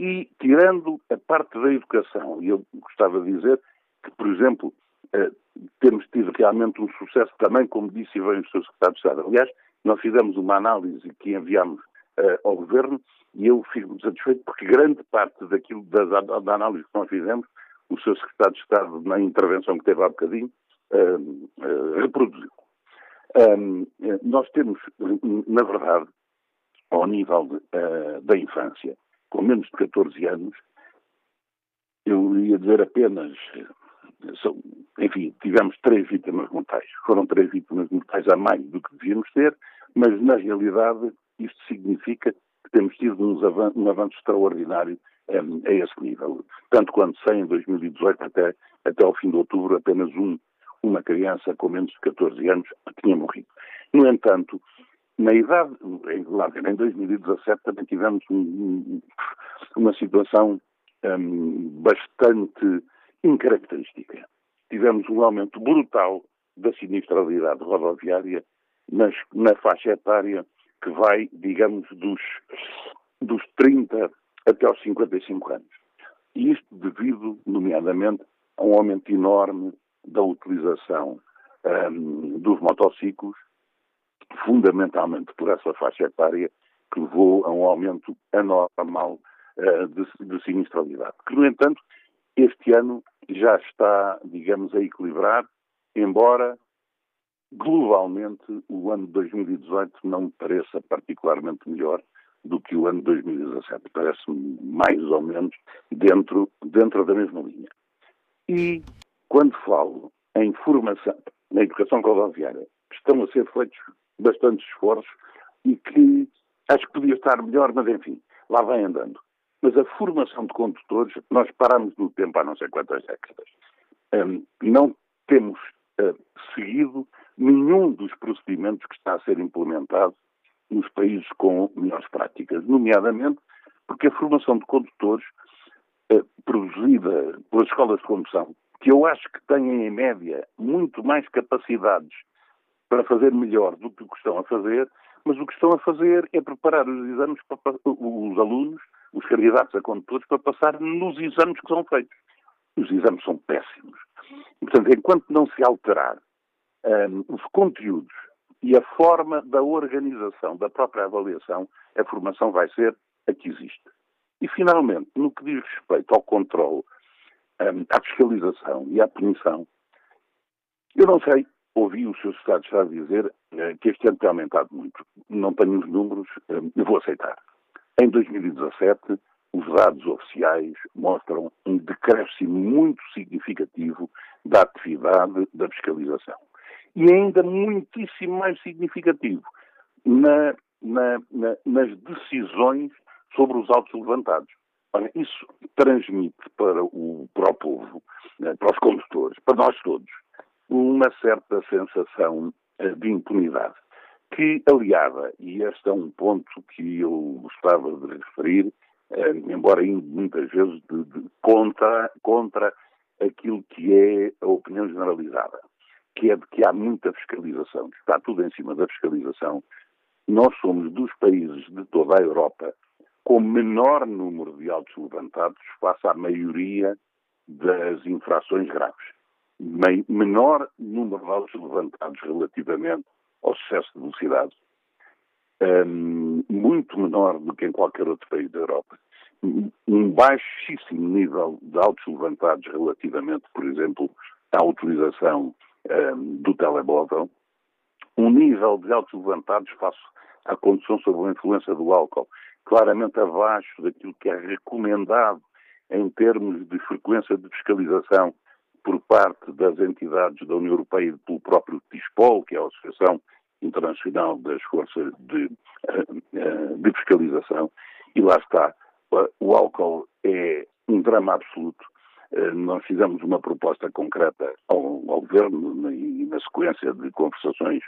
E, tirando a parte da educação, e eu gostava de dizer que, por exemplo, uh, temos tido realmente um sucesso também, como disse e veio o Sr. Secretário de Estado. Aliás, nós fizemos uma análise que enviamos uh, ao Governo e eu fico satisfeito porque grande parte daquilo da, da, análise que nós fizemos, o seu secretário de Estado, na intervenção que teve há bocadinho, uh, uh, reproduziu. Um, nós temos, na verdade, ao nível de, uh, da infância, com menos de 14 anos, eu ia dizer apenas, são, enfim, tivemos três vítimas mortais. Foram três vítimas mortais a mais do que devíamos ter, mas na realidade isto significa que temos tido um avanço, um avanço extraordinário um, a esse nível. Tanto quanto sei, em 2018, até, até ao fim de outubro, apenas um, uma criança com menos de 14 anos tinha morrido. No entanto, na idade, em 2017 também tivemos um, uma situação um, bastante incaracterística. Tivemos um aumento brutal da sinistralidade rodoviária nas, na faixa etária que vai, digamos, dos, dos 30 até aos 55 anos. E isto devido, nomeadamente, a um aumento enorme da utilização um, dos motociclos, fundamentalmente por essa faixa etária, que levou a um aumento anormal uh, de, de sinistralidade. Que, no entanto, este ano já está, digamos, a equilibrar, embora globalmente o ano de 2018 não me pareça particularmente melhor do que o ano de 2017. Parece-me mais ou menos dentro, dentro da mesma linha. E quando falo em formação, na educação rodoviária, estão a ser feitos bastantes esforços e que acho que podia estar melhor, mas enfim, lá vai andando. Mas a formação de condutores, nós paramos no tempo há não sei quantas décadas. Um, não temos uh, seguido nenhum dos procedimentos que está a ser implementado nos países com melhores práticas, nomeadamente porque a formação de condutores uh, produzida pelas escolas de condução, que eu acho que têm em média muito mais capacidades para fazer melhor do que o que estão a fazer, mas o que estão a fazer é preparar os exames para os alunos os candidatos a condutores para passar nos exames que são feitos. Os exames são péssimos. Portanto, enquanto não se alterar um, os conteúdos e a forma da organização da própria avaliação, a formação vai ser a que existe. E, finalmente, no que diz respeito ao controle, um, à fiscalização e à punição, eu não sei, ouvi o Sr. Estado já dizer uh, que este ano tem aumentado muito. Não tenho os números, eu vou aceitar. Em 2017, os dados oficiais mostram um decréscimo muito significativo da atividade da fiscalização. E ainda muitíssimo mais significativo na, na, na, nas decisões sobre os autos levantados. Olha, isso transmite para o, para o povo, né, para os condutores, para nós todos, uma certa sensação eh, de impunidade que aliada, e este é um ponto que eu gostava de referir, eh, embora indo muitas vezes de, de, contra, contra aquilo que é a opinião generalizada, que é de que há muita fiscalização, que está tudo em cima da fiscalização. Nós somos dos países de toda a Europa com menor número de autos levantados face à maioria das infrações graves. Menor número de autos levantados relativamente ao excesso de velocidade, um, muito menor do que em qualquer outro país da Europa. Um baixíssimo nível de autos levantados relativamente, por exemplo, à utilização um, do telemóvel, um nível de autos levantados face à condução sob a influência do álcool, claramente abaixo daquilo que é recomendado em termos de frequência de fiscalização por parte das entidades da União Europeia e pelo próprio TISPOL, que é a Associação Internacional das Forças de, eh, eh, de Fiscalização, e lá está. O álcool é um drama absoluto. Eh, nós fizemos uma proposta concreta ao, ao Governo e na sequência de conversações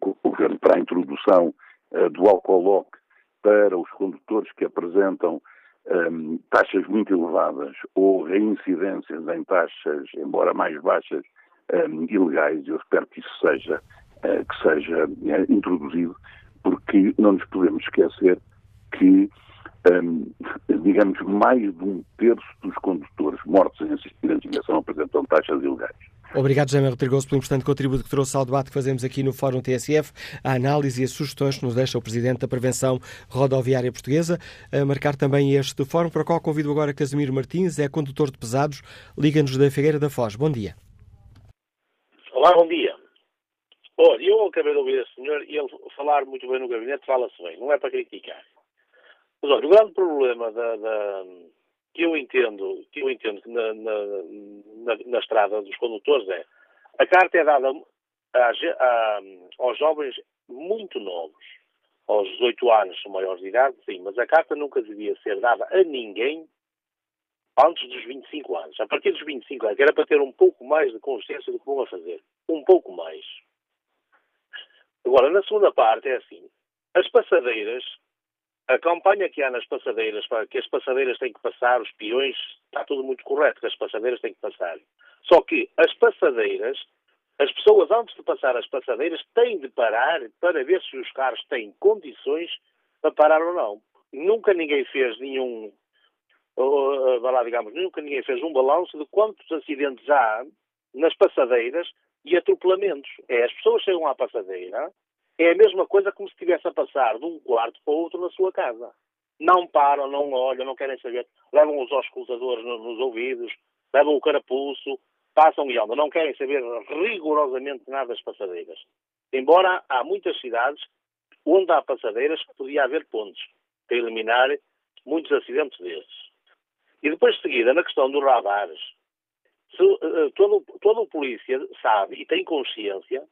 com o Governo para a introdução do álcool para os condutores que apresentam um, taxas muito elevadas ou reincidências em taxas, embora mais baixas, um, ilegais. Eu espero que isso seja, uh, que seja uh, introduzido, porque não nos podemos esquecer que, um, digamos, mais de um terço dos condutores mortos em acidentes de aviação apresentam taxas ilegais. Obrigado, Jaime Rodrigoso, pelo importante contributo que trouxe ao debate que fazemos aqui no Fórum TSF, a análise e as sugestões que nos deixa o Presidente da Prevenção Rodoviária Portuguesa, a marcar também este fórum, para o qual convido agora Casimiro Martins, é condutor de pesados, liga-nos da Figueira da Foz. Bom dia. Olá, bom dia. Olha, eu acabei de ouvir esse senhor e ele falar muito bem no gabinete, fala-se bem, não é para criticar. Mas olha, o grande problema da, da que eu entendo, que eu entendo na, na, na, na estrada dos condutores é a carta é dada a, a, aos jovens muito novos. aos 18 anos são maiores de idade, sim, mas a carta nunca devia ser dada a ninguém antes dos 25 anos. A partir dos 25 anos, era para ter um pouco mais de consciência do que vão a fazer. Um pouco mais. Agora, na segunda parte, é assim. As passadeiras, a campanha que há nas passadeiras, que as passadeiras têm que passar, os peões, está tudo muito correto, que as passadeiras têm que passar. Só que as passadeiras, as pessoas antes de passar as passadeiras têm de parar para ver se os carros têm condições para parar ou não. Nunca ninguém fez nenhum, uh, lá, digamos, nunca ninguém fez um balanço de quantos acidentes há nas passadeiras e atropelamentos. É, as pessoas chegam à passadeira, é a mesma coisa como se estivesse a passar de um quarto para outro na sua casa. Não param, não olham, não querem saber. Levam os auscultadores nos ouvidos, levam o carapuço, passam e andam. Não querem saber rigorosamente nada das passadeiras. Embora há muitas cidades onde há passadeiras que podia haver pontos para eliminar muitos acidentes desses. E depois de seguida, na questão dos radares, se, uh, todo, todo o polícia sabe e tem consciência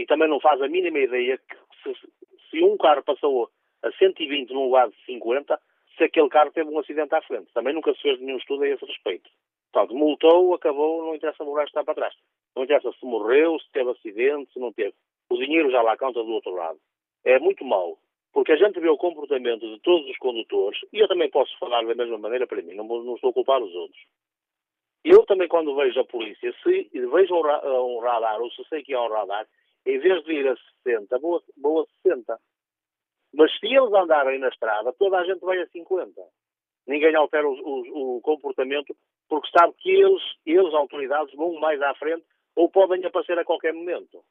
e também não faz a mínima ideia que se, se um carro passou a 120 num lugar de 50, se aquele carro teve um acidente à frente. Também nunca se fez nenhum estudo a esse respeito. Portanto, multou, acabou, não interessa o resto está para trás. Não interessa se morreu, se teve acidente, se não teve. O dinheiro já lá conta do outro lado. É muito mau, porque a gente vê o comportamento de todos os condutores, e eu também posso falar da mesma maneira para mim, não, não estou a culpar os outros. Eu também, quando vejo a polícia, se vejo um, um radar, ou se sei que é um radar, em vez de ir a 60, vou, a 60. Mas se eles andarem na estrada, toda a gente vai a 50. Ninguém altera o, o, o comportamento porque sabe que eles, eles, autoridades, vão mais à frente ou podem aparecer a qualquer momento.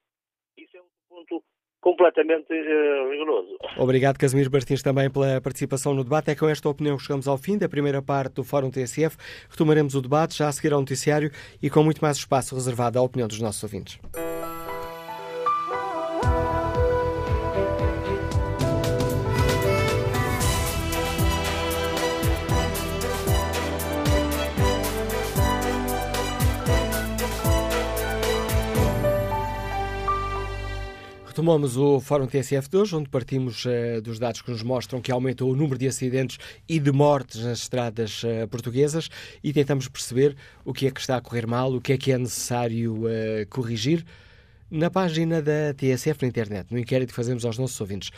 Isso é um ponto completamente uh, rigoroso. Obrigado, Casimiro Martins, também pela participação no debate. É com esta opinião que chegamos ao fim da primeira parte do Fórum TSF. Retomaremos o debate já a seguir ao noticiário e com muito mais espaço reservado à opinião dos nossos ouvintes. Retomamos o Fórum TSF de hoje, onde partimos uh, dos dados que nos mostram que aumentou o número de acidentes e de mortes nas estradas uh, portuguesas e tentamos perceber o que é que está a correr mal, o que é que é necessário uh, corrigir. Na página da TSF na internet, no inquérito que fazemos aos nossos ouvintes,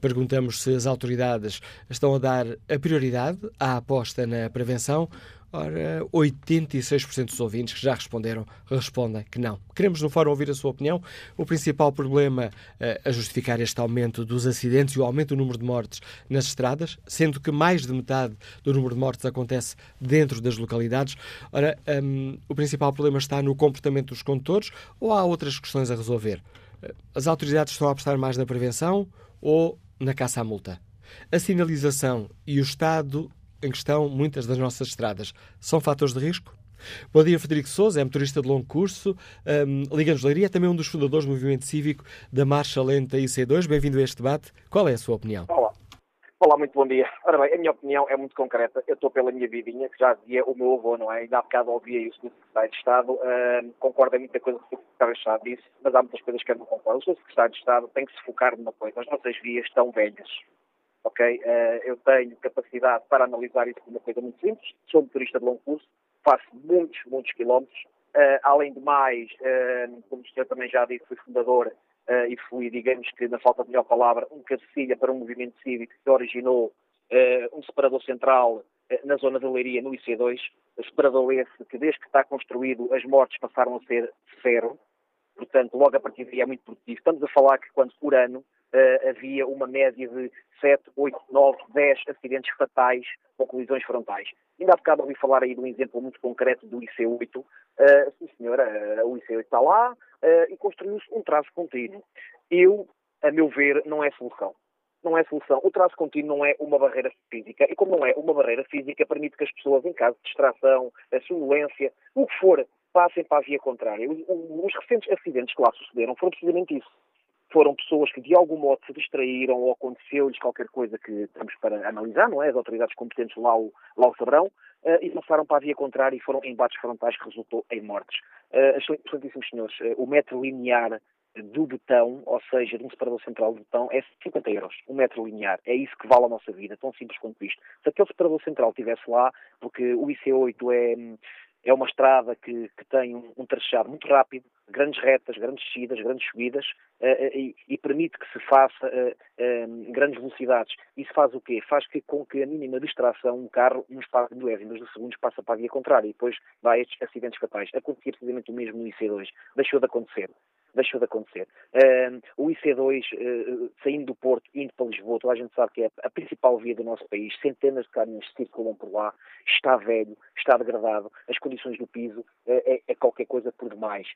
perguntamos se as autoridades estão a dar a prioridade à aposta na prevenção Ora, 86% dos ouvintes que já responderam respondem que não. Queremos no fórum ouvir a sua opinião. O principal problema uh, a justificar este aumento dos acidentes e o aumento do número de mortes nas estradas, sendo que mais de metade do número de mortes acontece dentro das localidades. Ora, um, o principal problema está no comportamento dos condutores ou há outras questões a resolver? Eh, as autoridades estão a apostar mais na prevenção ou na caça à multa? A sinalização e o estado em questão muitas das nossas estradas. São fatores de risco? Bom dia, Frederico Souza, é motorista de longo curso, um, Liga-nos Leiria, é também um dos fundadores do movimento cívico da Marcha Lenta IC2. Bem-vindo a este debate. Qual é a sua opinião? Olá. Olá, muito bom dia. Ora bem, a minha opinião é muito concreta. Eu estou pela minha vidinha, que já dizia o meu avô, não é? Ainda há bocado ouvi aí o. Secretário de Estado. Uh, concordo em muita coisa que o Secretário de Estado disse, mas há muitas coisas que eu não concordo. O. Secretário de Estado tem que se focar numa coisa. As nossas vias estão velhas ok? Uh, eu tenho capacidade para analisar isso como uma coisa muito simples. Sou motorista de longo curso, faço muitos, muitos quilómetros. Uh, além de mais, uh, como o senhor também já disse, fui fundador e fui, digamos que, na falta de melhor palavra, um cabecilha para um movimento cívico que originou um separador central na zona de Leiria, no IC2. O separador esse que, desde que está construído, as mortes passaram a ser zero. Portanto, logo a partir daí é muito produtivo. Estamos a falar que, quando por ano, uh, havia uma média de 7, 8, 9, 10 acidentes fatais com colisões frontais. Ainda há bocado ouvi falar aí de um exemplo muito concreto do IC8. Uh, eh, sim, senhora, uh, o IC8 está lá e construiu-se um traço contínuo. Eu, a meu ver, não é solução. Não é solução. O traço contínuo não é uma barreira física. E como não é uma barreira física, permite que as pessoas, em caso de distração, sonolência, o que for, passem para a via contrária. Os, os recentes acidentes que lá sucederam foram precisamente isso foram pessoas que de algum modo se distraíram ou aconteceu-lhes qualquer coisa que estamos para analisar, não é? As autoridades competentes lá o, lá o saberão, uh, e passaram para a via contrária e foram embates frontais que resultou em mortes. Uh, Excelentíssimos senhores, uh, o metro linear do botão, ou seja, de um separador central do botão, é 50 euros, um metro linear. É isso que vale a nossa vida, tão simples quanto isto. Se aquele separador central estivesse lá, porque o IC8 é, é uma estrada que, que tem um, um trachado muito rápido, grandes retas, grandes descidas, grandes subidas uh, e, e, permite que se faça uh, grandes velocidades. Isso faz o quê? Faz que com que a mínima distração um carro, num espaço de milésimos de segundos, passa para a via contrária e depois a estes acidentes fatais. Acontecia precisamente o mesmo no IC2. Deixou de acontecer deixou de acontecer. o IC2, uh, saindo do Porto, indo para Lisboa, toda a gente sabe que é a principal via do nosso país, centenas de caminhões circulam por lá, está velho, está degradado, as condições do piso uh, é, é, qualquer coisa por demais.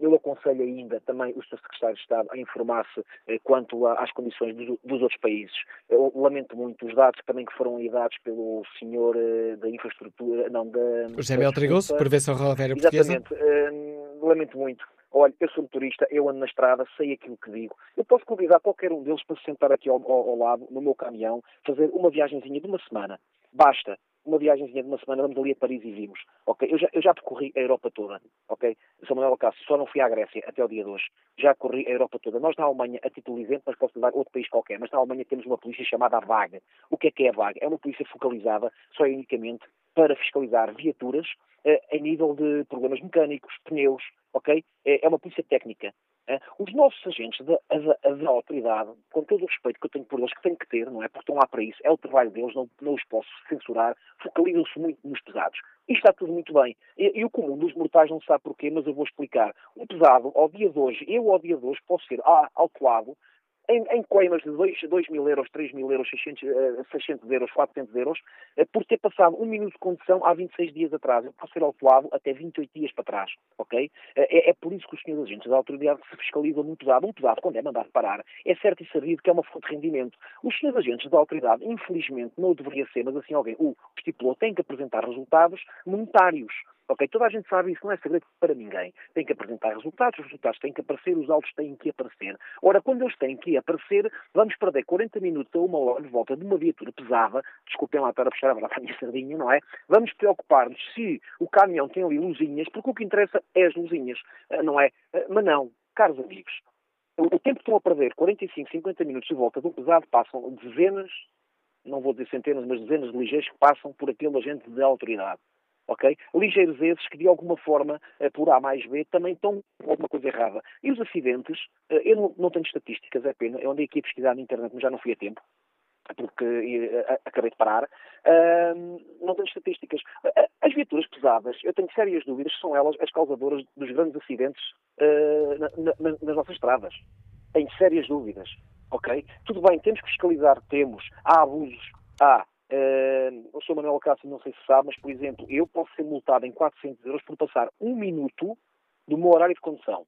eu aconselho ainda também o Sr. Secretário de Estado a informar-se uh, quanto às condições dos, dos, outros países. Eu lamento muito os dados também que foram dados pelo senhor da infraestrutura, não, da... José Mel Trigoso, Prevenção Rodoviária Portuguesa. Exatamente. lamento muito olha, eu sou motorista, eu ando na estrada, sei aquilo que digo. Eu posso convidar qualquer um deles para se sentar aqui ao, ao, ao lado, no meu caminhão, fazer uma viagemzinha de uma semana. Basta. Uma viagemzinha de uma semana, vamos ali a Paris e vimos. Ok? Eu já, eu já percorri a Europa toda. Ok? Sou Manuel Cássio, só não fui à Grécia até o dia de hoje. Já corri a Europa toda. Nós na Alemanha, a título de exemplo, mas posso dar outro país qualquer, mas na Alemanha temos uma polícia chamada a VAG. O que é que é a VAG? É uma polícia focalizada só e unicamente para fiscalizar viaturas eh, nível de problemas mecânicos, pneus, ok? É, é uma polícia técnica. Eh. Os nossos agentes da, da, da, autoridade, com todo o respeito que eu tenho por eles, que tenho que ter, não é? Porque estão lá para isso, é o trabalho deles, não, não os posso censurar, focalizam-se muito nos pesados. E está tudo muito bem. E, e, o comum dos mortais não sabe porquê, mas eu vou explicar. Um pesado, ao dia de hoje, eu ao dia de hoje posso ser ah, autuado em, em coimas de 2, 2 mil euros, 3 mil euros, 600, 600 eh, euros, 400 euros, eh, por ter passado um minuto de condução há 26 dias atrás. Eu posso ser autuado até 28 dias para trás, ok? Eh, é, é por isso que os senhores agentes da autoridade se fiscalizam num pesado. Um pesado, quando é mandado parar, é certo e sabido que é uma fonte de rendimento. Os senhores agentes da autoridade, infelizmente, não deveria ser, mas assim alguém o estipulou, tem que apresentar resultados monetários. Ok, toda a gente sabe isso, não é segredo para ninguém. Tem que apresentar resultados, os resultados têm que aparecer, os autos têm que aparecer. Ora, quando eles têm que aparecer, vamos perder 40 minutos a uma hora de volta de uma viatura pesada, desculpem lá estar a puxar a minha sardinha, não é? Vamos preocupar-nos se o caminhão tem ali luzinhas, porque o que interessa é as luzinhas, eh, não é? Eh, mas não, caros amigos, o tempo que estão a perder, 45, 50 minutos de volta de um pesado, passam dezenas, não vou dizer centenas, mas dezenas de ligeiros que passam por aquele agente de autoridade ok? Ligeiros esses que, de alguma forma, eh, por A mais B, também estão com alguma coisa errada. E os acidentes, eh, eu não, tenho estatísticas, é pena, eu andei aqui a pesquisar na internet, mas já não fui a tempo, porque uh, acabei de parar, não tenho estatísticas. As viaturas pesadas, eu tenho sérias dúvidas se são elas as causadoras dos grandes acidentes na, na, nas nossas estradas. Tenho sérias dúvidas, ok? Tudo bem, temos que fiscalizar, temos, há abusos, há, Uh, o Sr. Manuel Cássio não sei se sabe, mas, por exemplo, eu posso ser multado em 400 euros por passar um minuto do meu horário de condução.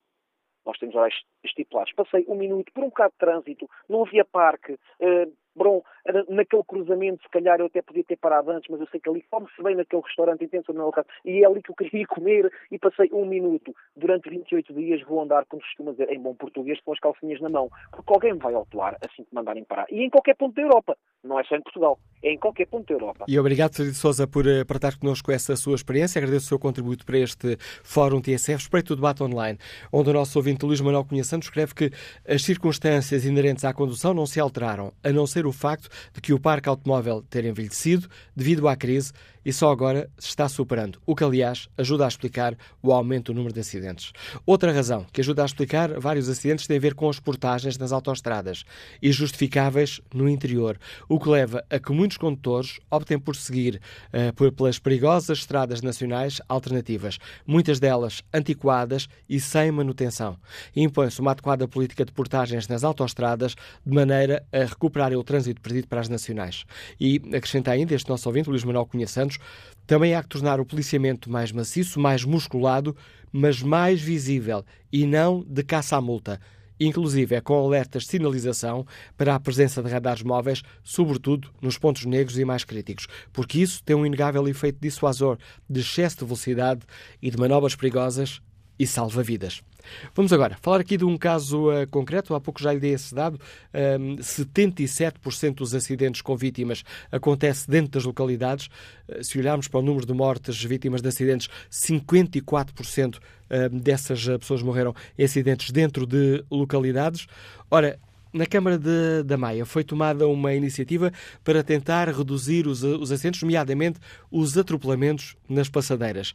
Nós temos horários estipulados. Passei um minuto por um bocado de trânsito, não havia parque, uh, Bom, naquele cruzamento, se calhar eu até podia ter parado antes, mas eu sei que ali come-se bem naquele restaurante intenso no local. E é ali que eu queria comer e passei um minuto. Durante 28 dias vou andar, como costuma dizer, em bom português, com as calcinhas na mão. Porque alguém me vai autuar assim que mandarem parar. E em qualquer ponto da Europa. Não é só em Portugal. É em qualquer ponto da Europa. E obrigado, Felipe Souza, por eh, partilhar connosco essa sua experiência. Agradeço o seu contributo para este Fórum TSF, Espreito o Debate Online, onde o nosso ouvinte Luís Manuel Conhecendo escreve que as circunstâncias inerentes à condução não se alteraram, a não ser o facto de que o parque automóvel ter envelhecido devido à crise e só agora se está superando, o que, aliás, ajuda a explicar o aumento do número de acidentes. Outra razão que ajuda a explicar vários acidentes tem a ver com as portagens nas autoestradas e justificáveis no interior, o que leva a que muitos condutores optem por seguir uh, pelas perigosas estradas nacionais alternativas, muitas delas antiquadas e sem manutenção. Impõe-se uma adequada política de portagens nas autoestradas de maneira a recuperar o trânsito perdido para as nacionais. E acrescenta ainda este nosso ouvinte, Luís Manuel Cunha Santos, também há que tornar o policiamento mais maciço, mais musculado, mas mais visível e não de caça à multa. Inclusive é com alertas de sinalização para a presença de radares móveis, sobretudo nos pontos negros e mais críticos, porque isso tem um inegável efeito dissuasor de excesso de velocidade e de manobras perigosas e salva vidas. Vamos agora falar aqui de um caso uh, concreto. Há pouco já lhe dei esse dado. Um, 77% dos acidentes com vítimas acontece dentro das localidades. Uh, se olharmos para o número de mortes vítimas de acidentes, 54% uh, dessas pessoas morreram em acidentes dentro de localidades. Ora, na Câmara de, da Maia foi tomada uma iniciativa para tentar reduzir os, os acidentes, nomeadamente os atropelamentos nas passadeiras.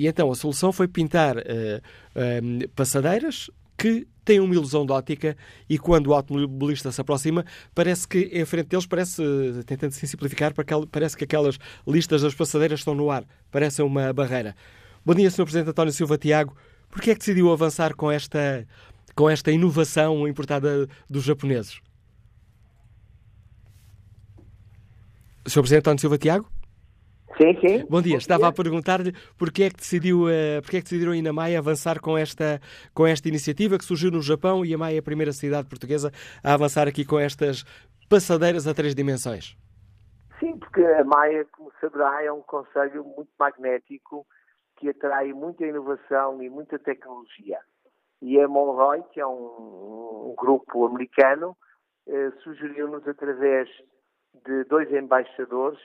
E então a solução foi pintar uh, uh, passadeiras que têm uma ilusão de ótica e quando o automobilista se aproxima, parece que em frente deles, parece, tentando se simplificar, parece que aquelas listas das passadeiras estão no ar, parece uma barreira. Bom dia, Sr. Presidente António Silva Tiago. Por que é que decidiu avançar com esta, com esta inovação importada dos japoneses? Sr. Presidente António Silva Tiago? Sim, sim. Bom dia. Estava a perguntar-lhe porque é que decidiu, uh, porque é que decidiram na Maia avançar com esta, com esta iniciativa que surgiu no Japão e a Maia é a primeira cidade portuguesa a avançar aqui com estas passadeiras a três dimensões. Sim, porque a Maia, como saberá, é um conselho muito magnético que atrai muita inovação e muita tecnologia. E a Monroy, que é um, um grupo americano, eh, sugeriu-nos através de dois embaixadores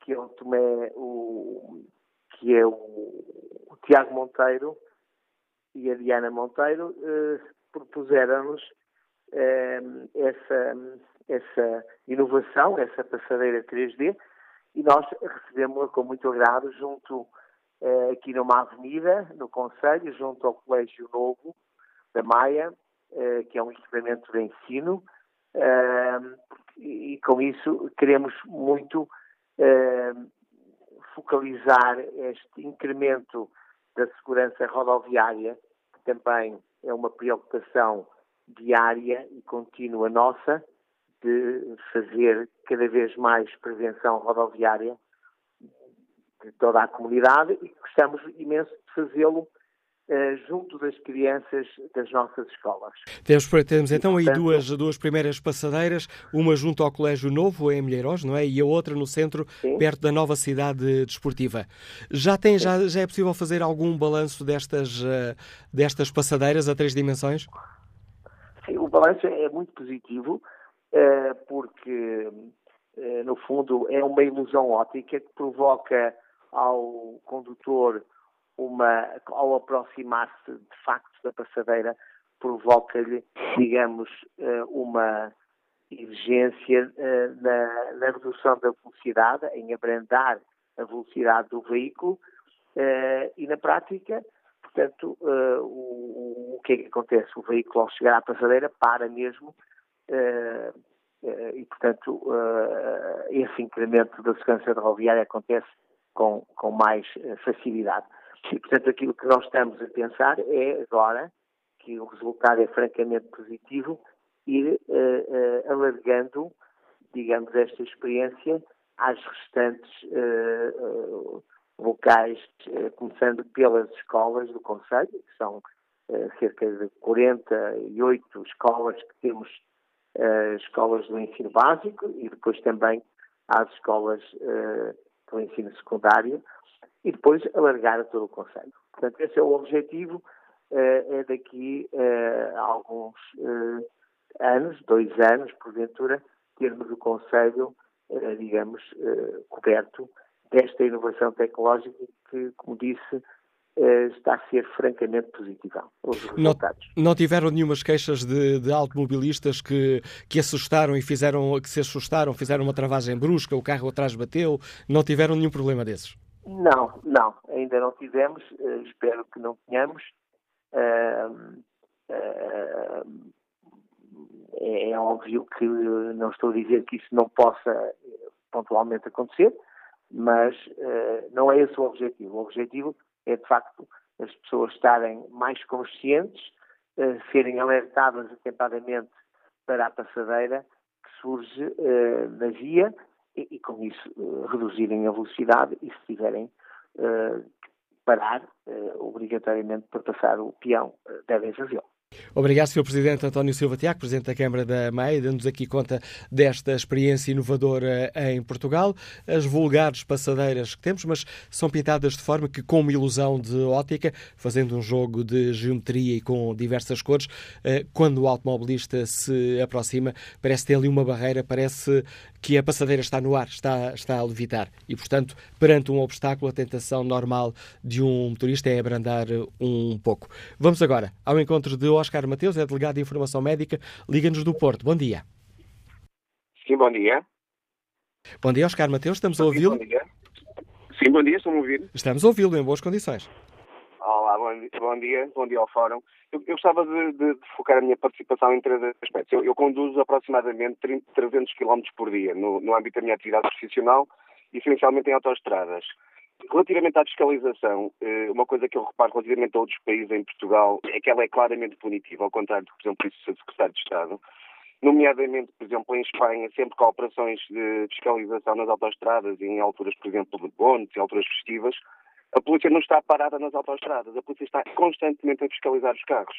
que é o Tomé, o, que é o, o Tiago Monteiro e a Diana Monteiro, eh, propuseram-nos eh, essa, essa inovação, essa passadeira 3D, e nós recebemos-la com muito agrado junto eh, aqui numa avenida, no Conselho, junto ao Colégio Novo da Maia, eh, que é um equipamento de ensino, eh, e, e com isso queremos muito focalizar este incremento da segurança rodoviária, que também é uma preocupação diária e contínua nossa, de fazer cada vez mais prevenção rodoviária de toda a comunidade e gostamos imenso de fazê-lo eh, junto das crianças das nossas escolas. Temos, temos então aí duas, duas primeiras passadeiras, uma junto ao Colégio Novo, em Milheiros, não é? E a outra no centro, sim. perto da nova cidade desportiva. Já, tem, já, já é possível fazer algum balanço destas, uh, destas passadeiras a três dimensões? Sim, o balanço é muito positivo, uh, porque, no fundo, é uma ilusão óptica que provoca ao condutor uma, ao aproximar-se de facto da passadeira, provoca-lhe, digamos, eh, uma exigência eh, na, na, redução da velocidade, em abrandar a velocidade do veículo eh, e na prática, portanto, o, o que é que acontece? O veículo ao chegar à passadeira para mesmo e, portanto, esse incremento da segurança rodoviária acontece com, com mais facilidade. E, portanto, aquilo que nós estamos a pensar é agora que o resultado é francamente positivo, ir uh, uh, alargando, digamos, esta experiência às restantes uh, locais, começando pelas escolas do Conselho, que são cerca de 48 escolas que temos, escolas do ensino básico e depois também às escolas do ensino secundário, e depois alargar a todo o Conselho. Portanto, esse é o objetivo, eh, é daqui eh, a alguns eh, anos, dois anos, porventura, termos o Conselho, digamos, coberto desta inovação tecnológica que, como disse, está a ser francamente positiva. Não, não, tiveram nenhumas queixas de, de, automobilistas que, que assustaram e fizeram, que se assustaram, fizeram uma travagem brusca, o carro atrás bateu, não tiveram nenhum problema desses? Não, não, ainda não tivemos, uh, espero que não tenhamos. Uh, uh, é, óbvio que não estou a dizer que isso não possa pontualmente acontecer, mas não é esse o objetivo. O objetivo é, de facto, as pessoas estarem mais conscientes, serem alertadas atempadamente para a passadeira que surge na via e, e com isso uh, reduzirem a velocidade e se tiverem uh, parar uh, obrigatoriamente para passar o peão, devem fazê-lo. Obrigado, Sr. Presidente António Silva Tiago, Presidente da Câmara da MEI, dando-nos aqui conta desta experiência inovadora em Portugal. As vulgares passadeiras que temos, mas são pintadas de forma que, com uma ilusão de ótica, fazendo um jogo de geometria e com diversas cores, eh, quando o automobilista se aproxima, parece ter ali uma barreira, parece que a passadeira está no ar, está, está a levitar. E, portanto, perante um obstáculo, a tentação normal de um motorista é abrandar um pouco. Vamos agora ao encontro de Oscar Mateus, é delegado de Informação Médica, Liga-nos do Porto. Bom dia. Sim, bom dia. Bom dia, Oscar Mateus, estamos a ouvi-lo? Sim, bom dia, estão a ouvir? Estamos a ouvi-lo em boas condições. Olá, bom, bom dia, bom dia ao Fórum. Eu, eu gostava de, de, de, focar a minha participação em três aspectos. Eu, eu conduzo aproximadamente 30, 300 km por dia no, no âmbito da minha atividade profissional, essencialmente em autoestradas. Relativamente à fiscalização, eh, uma coisa que eu reparo relativamente a outros países em Portugal é que ela é claramente punitiva, ao contrário do por exemplo, disse o Secretário de Estado. Nomeadamente, por exemplo, em Espanha, sempre que há operações de fiscalização nas autoestradas em alturas, por exemplo, de pontes e alturas festivas, a polícia não está parada nas autoestradas, a polícia está constantemente a fiscalizar os carros.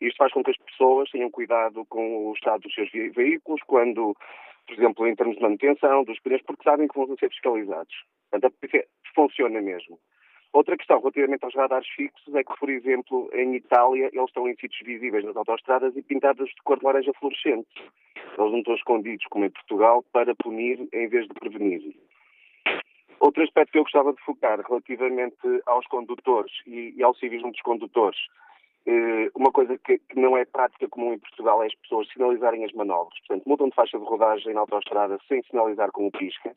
Isto faz com que as pessoas tenham cuidado com o estado dos seus veículos, quando, por exemplo, em termos de manutenção dos pneus, porque sabem que vão ser fiscalizados. Portanto, a polícia funciona mesmo. Outra questão relativamente aos radares fixos é que, por exemplo, em Itália, eles estão em sítios visíveis nas autoestradas e pintados de cor de laranja fluorescente. Eles não estão escondidos, como em Portugal, para punir em vez de prevenir. Outro aspecto que eu gostava de focar relativamente aos condutores e, e ao civismo dos condutores. Eh, uma coisa que, que, não é prática comum em Portugal é as pessoas sinalizarem as manobras. Portanto, mudam de faixa de rodagem na autoestrada sem sinalizar com o pisca.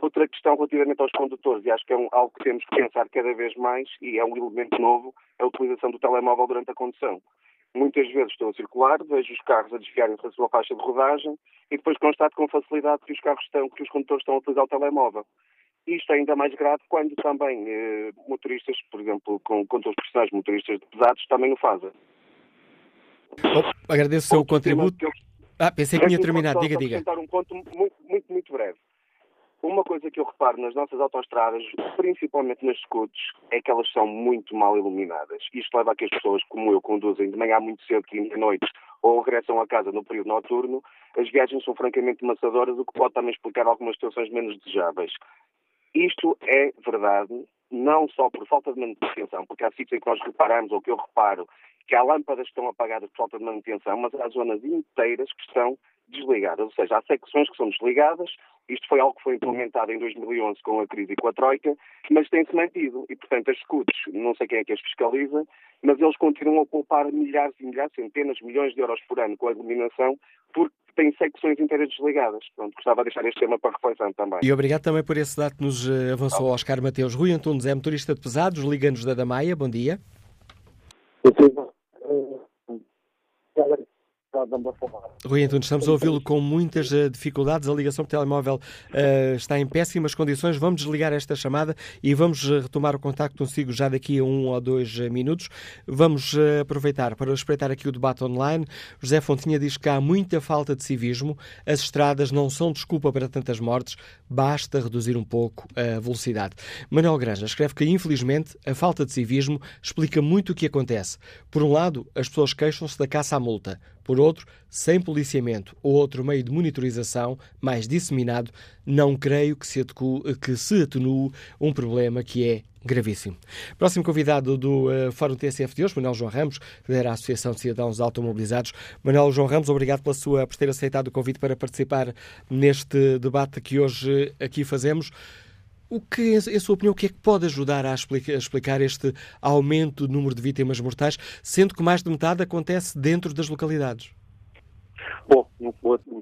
Outra questão relativamente aos condutores, e acho que é um, algo que temos que pensar cada vez mais, e é um elemento novo, é a utilização do telemóvel durante a condução. Muitas vezes estou a circular, vejo os carros a desviarem-se da sua faixa de rodagem e depois constato com facilidade que os carros estão, que os condutores estão a utilizar o telemóvel. Isto é ainda mais grave quando também eh, motoristas, por exemplo, com condutores profissionais, motoristas de pesados, também o fazem. Bom, agradeço o seu contributo. Eu... Ah, pensei que tinha terminado. Diga, diga. um ponto muito, muito, muito breve. Uma coisa que eu reparo nas nossas autoestradas, principalmente nas escudos, é que elas são muito mal iluminadas. Isto leva a que as pessoas, como eu, conduzem de manhã muito cedo e à noite ou regressam a casa no período noturno, as viagens são francamente maçadoras, o que pode também explicar algumas situações menos desejáveis. Isto é verdade, não só por falta de manutenção, porque há sítios em que nós reparamos, ou que eu reparo, que há lâmpadas que estão apagadas por falta de manutenção, mas há zonas inteiras que estão desligadas, ou seja, há secções que são desligadas. Isto foi algo que foi implementado em 2011 com a crise e com a Troika, mas tem-se mantido. E, portanto, as escudos, não sei quem é que as fiscaliza, mas eles continuam a poupar milhares e milhares, centenas de milhões de euros por ano com a iluminação, porque têm secções inteiras desligadas. Pronto, gostava de deixar este tema para reflexão também. E obrigado também por esse dado que nos eh, avançou ah. Oscar Mateus. Rui Antunes é motorista de pesados, liga-nos da Damaia. Bom dia. Sim, Rui Antunes, estamos a ouvi-lo com muitas uh, dificuldades. A ligação por telemóvel uh, está em péssimas condições. Vamos desligar esta chamada e vamos uh, retomar o contacto consigo já daqui a um ou dois minutos. Vamos aproveitar para respeitar aqui o debate online. José Fontinha diz que há muita falta de civismo. As estradas não são desculpa para tantas mortes. Basta reduzir um pouco a velocidade. Manuel Granja escreve que, infelizmente, a falta de civismo explica muito o que acontece. Por um lado, as pessoas queixam-se da caça à multa. Por outro, sem policiamento ou outro meio de monitorização mais disseminado, não creio que se, atue, que se atenue um problema que é gravíssimo. Próximo convidado do uh, Fórum TSF de hoje, Manuel João Ramos, da Associação de Cidadãos Automobilizados. Manuel João Ramos, obrigado pela sua, por ter aceitado o convite para participar neste debate que hoje aqui fazemos. O que, em sua opinião, o que é que pode ajudar a explicar, este aumento do número de vítimas mortais, sendo que mais de metade acontece dentro das localidades? Bom,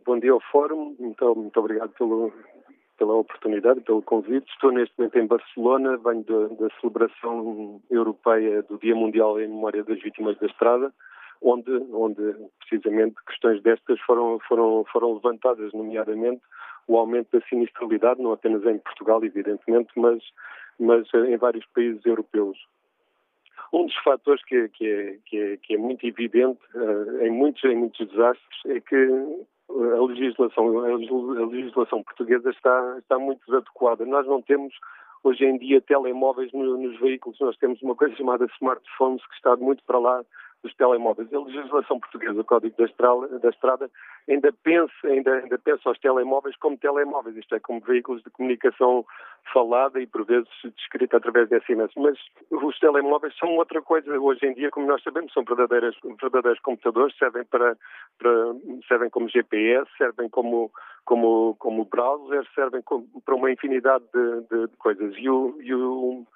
bom dia ao Fórum, muito, muito obrigado pelo, pela oportunidade, pelo convite. Estou neste momento em Barcelona, venho da, da celebração europeia do Dia Mundial em Memória das Vítimas da Estrada, onde, onde precisamente questões destas foram, foram, foram levantadas, nomeadamente o aumento da sinistralidade, não apenas em Portugal, evidentemente, mas, mas em vários países europeus. Um dos fatores que é, que é, que é, que é muito evidente uh, em, muitos, em muitos desastres é que a legislação, a legislação portuguesa está, está muito desadequada. Nós não temos hoje em dia telemóveis no, nos veículos, nós temos uma coisa chamada smartphones que está muito para lá dos telemóveis. A legislação portuguesa, o Código da Estrada, da Estrada ainda, pensa, ainda, ainda pensa os telemóveis como telemóveis, isto é, como veículos de comunicação falada e, por vezes, descrita através de SMS. Mas os telemóveis são outra coisa. Hoje em dia, como nós sabemos, são verdadeiros, verdadeiros computadores, servem, para, para, servem como GPS, servem como, como, como browser, servem como, para uma infinidade de, de, de coisas. E o, e o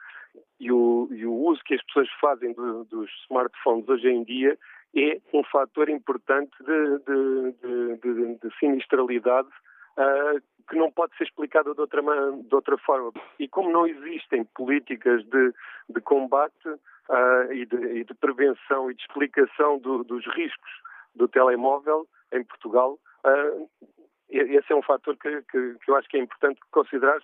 e o, e o uso que as pessoas fazem do, dos smartphones hoje em dia é um fator importante de, de, de, de sinistralidade uh, que não pode ser explicado de outra, de outra forma. E como não existem políticas de, de combate uh, e, e, de, prevenção e de explicação do, dos riscos do telemóvel em Portugal, uh, esse é um fator que, que, que, eu acho que é importante considerar,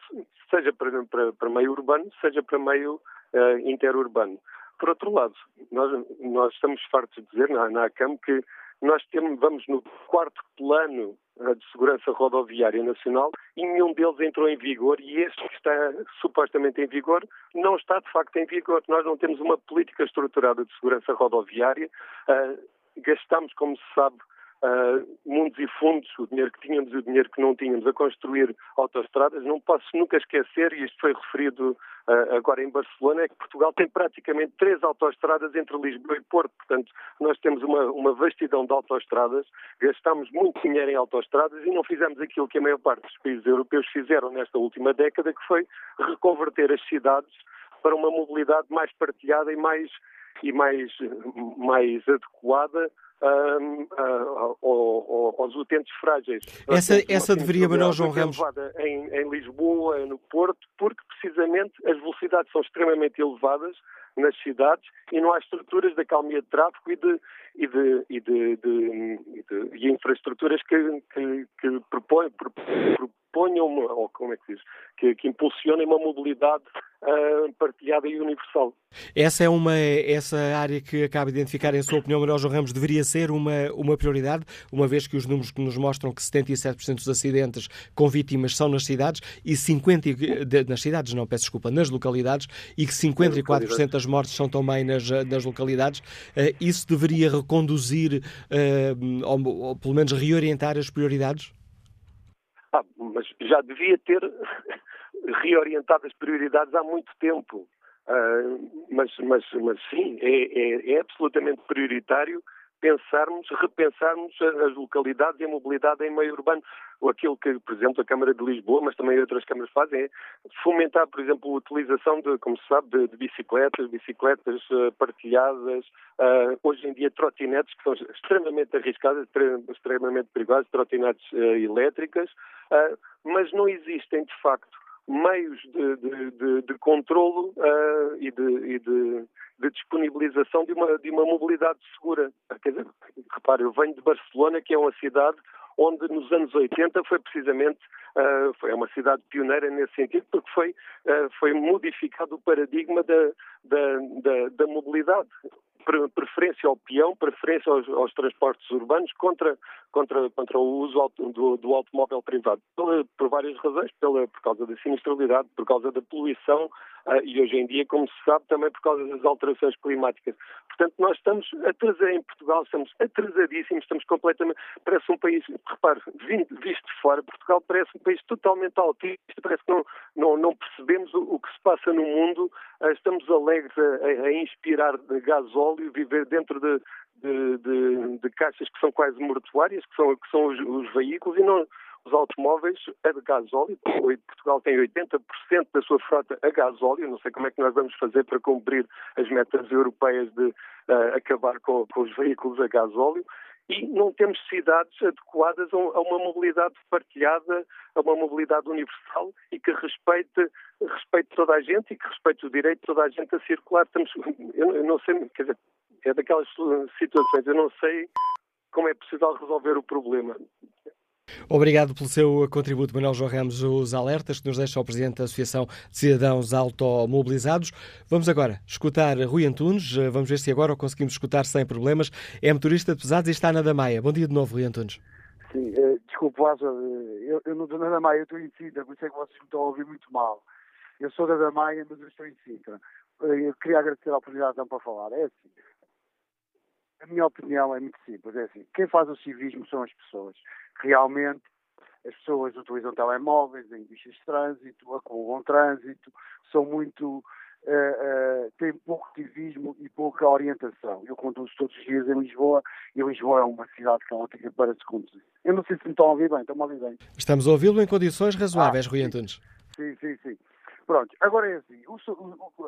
seja para, para, para meio urbano, seja para meio uh, interurbano. Por outro lado, nós, nós estamos fartos de dizer na, na ACAM que nós temos, vamos no quarto plano uh, de segurança rodoviária nacional e nenhum deles entrou em vigor e este que está supostamente em vigor não está de facto em vigor. Nós não temos uma política estruturada de segurança rodoviária. Uh, gastamos, como se sabe, uh, mundos e fundos, o dinheiro que tínhamos e o dinheiro que não tínhamos, a construir autoestradas. Não posso nunca esquecer, e isto foi referido uh, agora em Barcelona, é que Portugal tem praticamente três autoestradas entre Lisboa e Porto. Portanto, nós temos uma, uma vastidão de autoestradas, gastamos muito dinheiro em autoestradas e não fizemos aquilo que a maior parte dos países europeus fizeram nesta última década, que foi reconverter as cidades para uma mobilidade mais partilhada e mais e mais, mais adequada aos utentes frágeis. Essa, essa deveria, Manuel João Ramos. Em, em Lisboa, no Porto, porque precisamente as velocidades são extremamente elevadas nas cidades e não há estruturas de acalmia de tráfego e de, e de, e de, de, de infraestruturas que, que, que propõem, proponham, uma, ou como é que diz, que, que impulsionem uma mobilidade uh, partilhada e universal. Essa é uma essa área que acaba de identificar, em sua opinião, Manuel João Ramos, deveria ser uma, uma prioridade, uma vez que os números que nos mostram que 77% dos acidentes com vítimas são nas cidades e 50 nas cidades, não, peço desculpa, nas localidades e que 54% das mortes são também nas, nas localidades. Uh, isso deveria reconduzir, uh, ou, ou pelo menos reorientar as prioridades? Ah, mas já devia ter reorientado as prioridades há muito tempo. Uh, mas, mas, mas sim, é, é, é absolutamente prioritário pensarmos, repensarmos as localidades e a mobilidade em meio urbano. Aquilo que, por exemplo, a Câmara de Lisboa, mas também outras câmaras fazem, é fomentar, por exemplo, a utilização de, como se sabe, de, de bicicletas, bicicletas uh, partilhadas, uh, hoje em dia trotinetes que são extremamente arriscadas, extremamente perigosas, trotinetes uh, elétricas, mas não existem, de facto, meios de, de, de, de controlo uh, e, de, e de, de, disponibilização de uma, de uma mobilidade segura. Quer dizer, repare, eu venho de Barcelona, que é uma cidade onde nos anos 80 foi precisamente uh, foi uma cidade pioneira nesse sentido, porque foi, uh, foi modificado o paradigma da, da, da, da mobilidade preferência ao peão, preferência aos, aos, transportes urbanos contra, contra, contra o uso do, do automóvel privado. Por, por várias razões, pela, por causa da sinistralidade, por causa da poluição e hoje em dia, como se sabe, também por causa das alterações climáticas. Portanto, nós estamos atrasados em Portugal, estamos atrasadíssimos, estamos completamente. Parece um país, repare, visto de fora, Portugal parece um país totalmente autista, parece que não, não, não percebemos o, o, que se passa no mundo, uh, estamos alegres a, a inspirar gasóleo, viver dentro de, de, de, de, caixas que são quase mortuárias, que são, que são os, os veículos, e não os automóveis a gasóleo. Portugal tem 80% da sua frota a gasóleo. Não sei como é que nós vamos fazer para cumprir as metas europeias de uh, acabar com, com, os veículos a gasóleo. E não temos cidades adequadas a uma mobilidade partilhada, a uma mobilidade universal e que respeite, respeite toda a gente e que respeite o direito de toda a gente a circular. Estamos, eu não sei, quer dizer, é daquelas situações, eu não sei como é possível resolver o problema. Obrigado pelo seu contributo, Manuel João Ramos, os alertas que nos deixa o Presidente da Associação de Cidadãos Automobilizados. Vamos agora escutar Rui Antunes, vamos ver se agora o conseguimos escutar sem problemas. É motorista de pesados e está na Damaia. Bom dia de novo, Rui Antunes. Sim, uh, desculpe, Lázaro, eu, eu não estou na Damaia, eu estou em Sintra, por isso é que vocês me estão a ouvir muito mal. Eu sou da Damaia, mas eu estou em Sintra. Eu queria agradecer a oportunidade então para falar. É assim, a minha opinião é muito simples. É assim, quem faz o civismo são as pessoas. Realmente, as pessoas utilizam telemóveis em bichas de trânsito, acumulam trânsito, são muito uh, uh, têm pouco civismo e pouca orientação. Eu conduzo todos os dias em Lisboa e Lisboa é uma cidade caótica para se conduzir. Eu não sei se me estão a ouvir bem, estão a ouvir bem. Estamos a ouvi-lo em condições razoáveis, ah, Rui Antunes. Sim, sim, sim. Pronto, agora é assim,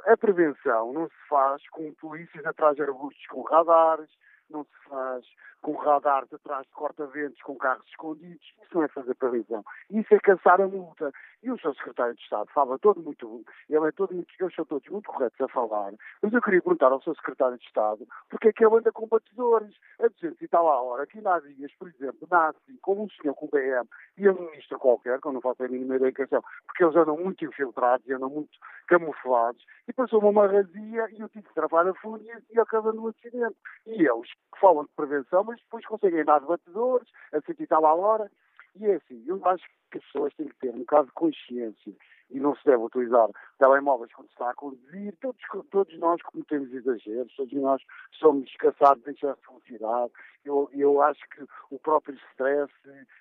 a prevenção não se faz com polícias atrás de arbustos com radares, não se faz com radares atrás de corta-ventos, com carros escondidos. Isso não é fazer previsão. Isso é caçar a multa. E o seu secretário de Estado fala todo muito, ele é todo muito, eles são todos muito corretos a falar, mas eu queria perguntar ao seu secretário de Estado porque é que ele anda com batedores a dizer se está lá a hora. Aqui na Dias, por exemplo, nasce com um senhor com BM e um ministro qualquer, que eu não faço a mínima que porque eles andam muito infiltrados e andam muito camuflados, e passou uma razia e eu tive que travar a fúria e acaba no acidente. E eles que falam de prevenção, mas depois conseguem dar batedores, a sentir tal a hora. E é assim, eu acho que as pessoas têm que ter um bocado de consciência e não se deve utilizar telemóveis quando se está a conduzir. Todos, todos nós cometemos exageros, todos nós somos caçados em excesso de velocidade. Eu, eu acho que o próprio stress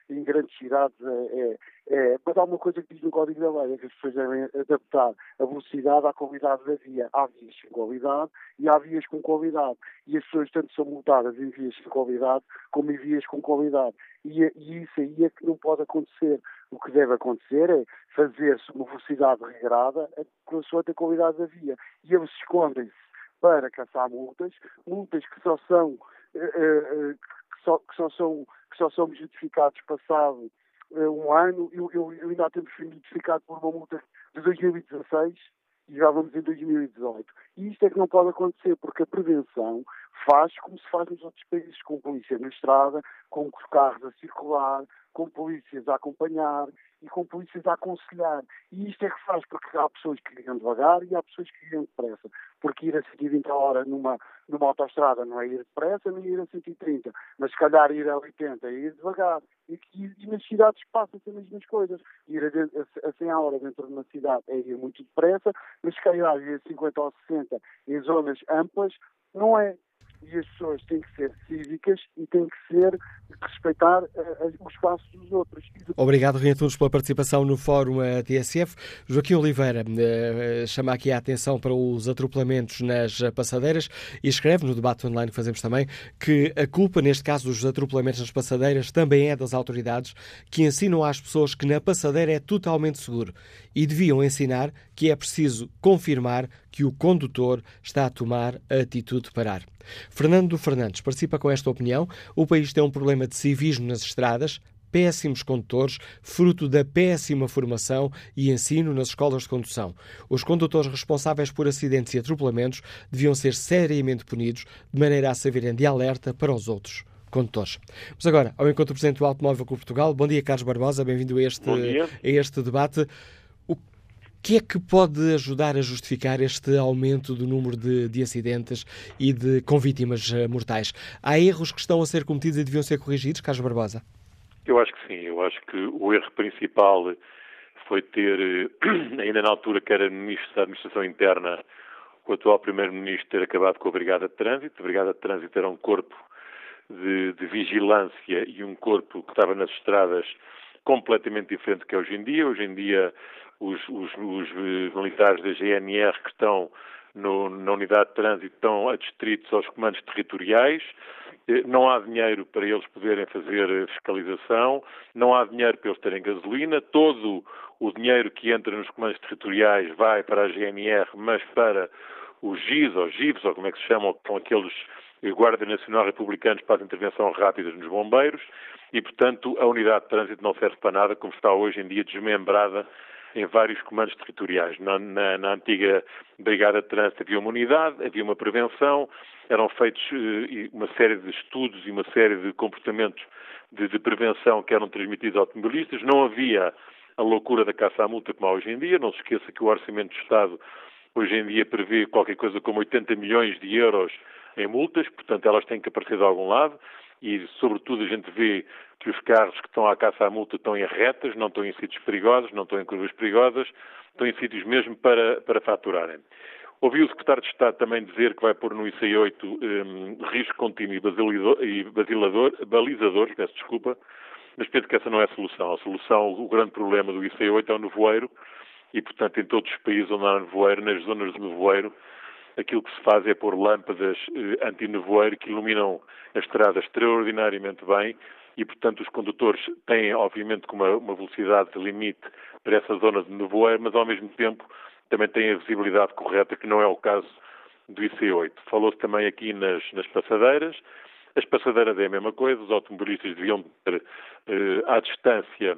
em grandes cidades é, é, é. Mas há uma coisa que diz no Código da Lei, é que as pessoas devem adaptar a velocidade à qualidade da via. Há vias sem qualidade e há vias com qualidade. E as pessoas tanto são multadas em vias sem qualidade como em vias com qualidade. E, e isso aí é que não pode acontecer. O que deve acontecer é fazer-se uma velocidade regrada consoante a qualidade da via. E eles escondem-se para caçar multas, multas que só são, uh, uh, que só, que só são, que só são justificados passado um ano. Eu, eu, eu ainda temos sido justificado por uma multa de 2016 e já vamos em 2018. E isto é que não pode acontecer, porque a prevenção faz como se faz nos outros países, com polícia na estrada, com carros a circular, com polícias a acompanhar e com polícias a aconselhar. E isto é que faz, porque há pessoas que ligam devagar e há pessoas que ligam depressa. Porque ir a 120 a hora numa, numa autostrada não é ir depressa nem ir a 130, mas se calhar ir a 80 é ir devagar. E, e, e nas cidades passam-se as mesmas coisas. Ir a, a, a 100 a hora dentro de uma cidade é ir muito depressa, mas se calhar ir a 50 ou 60 em zonas amplas não é e as pessoas têm que ser cívicas e têm que ser respeitar uh, o dos outros. Obrigado, Rui Antunes, pela participação no Fórum uh, TSF. Joaquim Oliveira uh, chama aqui a atenção para os atropelamentos nas passadeiras e escreve no debate online que fazemos também que a culpa, neste caso dos atropelamentos nas passadeiras, também é das autoridades que ensinam às pessoas que na passadeira é totalmente seguro e deviam ensinar que é preciso confirmar que o condutor está a tomar a atitude de parar. Fernando Fernandes participa com esta opinião. O país tem um problema de civismo nas estradas, péssimos condutores, fruto da péssima formação e ensino nas escolas de condução. Os condutores responsáveis por acidentes e atropelamentos deviam ser seriamente punidos, de maneira a servirem de alerta para os outros condutores. Mas agora, ao encontro do Presidente do Automóvel Clube Portugal. Bom dia, Carlos Barbosa, bem-vindo a este, a este debate que é que pode ajudar a justificar este aumento do número de, de, acidentes e de com vítimas eh, mortais? Há erros que estão a ser cometidos e deviam ser corrigidos, Carlos Barbosa? Eu acho que sim. Eu acho que o erro principal foi ter, eh, ainda na altura que era Ministro da Administração Interna, o atual Primeiro-Ministro ter acabado com a Brigada de Trânsito. A Brigada de Trânsito era um corpo de, de vigilância e um corpo que estava nas estradas completamente diferente do que é hoje em dia. Hoje em dia os, os, os eh, militares da GNR que estão no, na unidade de trânsito estão adstritos aos comandos territoriais, eh, não há dinheiro para eles poderem fazer fiscalização, não há dinheiro para eles terem gasolina, todo o dinheiro que entra nos comandos territoriais vai para a GNR, mas para os GIS ou GIVs, ou como é que se chamam, que são aqueles Guarda Nacional Republicanos para a intervenção rápida nos bombeiros, e, portanto, a unidade de trânsito não serve para nada, como está hoje em dia desmembrada em vários comandos territoriais. Na, na, na, antiga Brigada de Trânsito havia uma unidade, havia uma prevenção, eram feitos uh, uma série de estudos e uma série de comportamentos de, de, prevenção que eram transmitidos aos automobilistas, não havia a loucura da caça à multa como há hoje em dia, não se esqueça que o Orçamento do Estado hoje em dia prevê qualquer coisa como 80 milhões de euros em multas, portanto elas têm que aparecer de algum lado e, sobretudo, a gente vê que os carros que estão à caça à multa estão em retas, não estão em sítios perigosos, não estão em curvas perigosas, estão em sítios mesmo para, para faturarem. Ouvi o secretário de Estado também dizer que vai pôr no IC8 um, risco contínuo e, basilador, balizador, peço desculpa, mas penso que essa não é a solução. A solução, o grande problema do IC8 é o nevoeiro e, portanto, em todos os países onde há nevoeiro, nas zonas de nevoeiro, aquilo que se faz é pôr lâmpadas eh, anti-nevoeiro que iluminam a estrada extraordinariamente bem e, portanto, os condutores têm, obviamente, uma, uma velocidade de limite para essa zona de nevoeiro, mas, ao mesmo tempo, também têm a visibilidade correta, que não é o caso do IC8. Falou-se também aqui nas, nas passadeiras. As passadeiras é a mesma coisa, os automobilistas deviam ter eh, à distância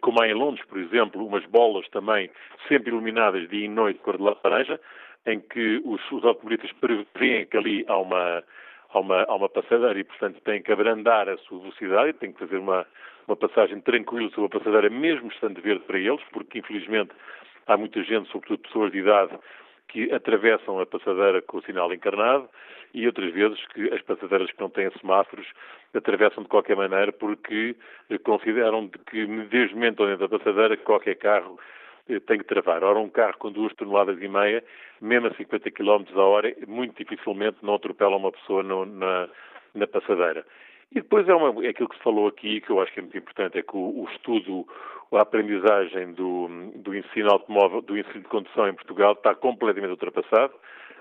como há em Londres, por exemplo, umas bolas também sempre iluminadas dia e noite de cor de laranja, em que os, os automobilistas prevêem que ali há uma, há uma, há uma passadeira e, portanto, têm que abrandar a sua velocidade, têm que fazer uma, uma passagem tranquila sobre a passadeira, mesmo estando verde para eles, porque, infelizmente, há muita gente, sobretudo pessoas de idade, que atravessam a passadeira com o sinal encarnado e outras vezes que as passadeiras que não têm semáforos atravessam de qualquer maneira porque consideram que desde o momento dentro da passadeira qualquer carro tem que travar. Ora, um carro com duas toneladas e meia, mesmo a 50 km a hora, muito dificilmente não atropela uma pessoa no, na, na passadeira. E depois é, uma, é aquilo que se falou aqui, que eu acho que é muito importante, é que o, o estudo, a aprendizagem do, do ensino automóvel, do ensino de condução em Portugal está completamente ultrapassado.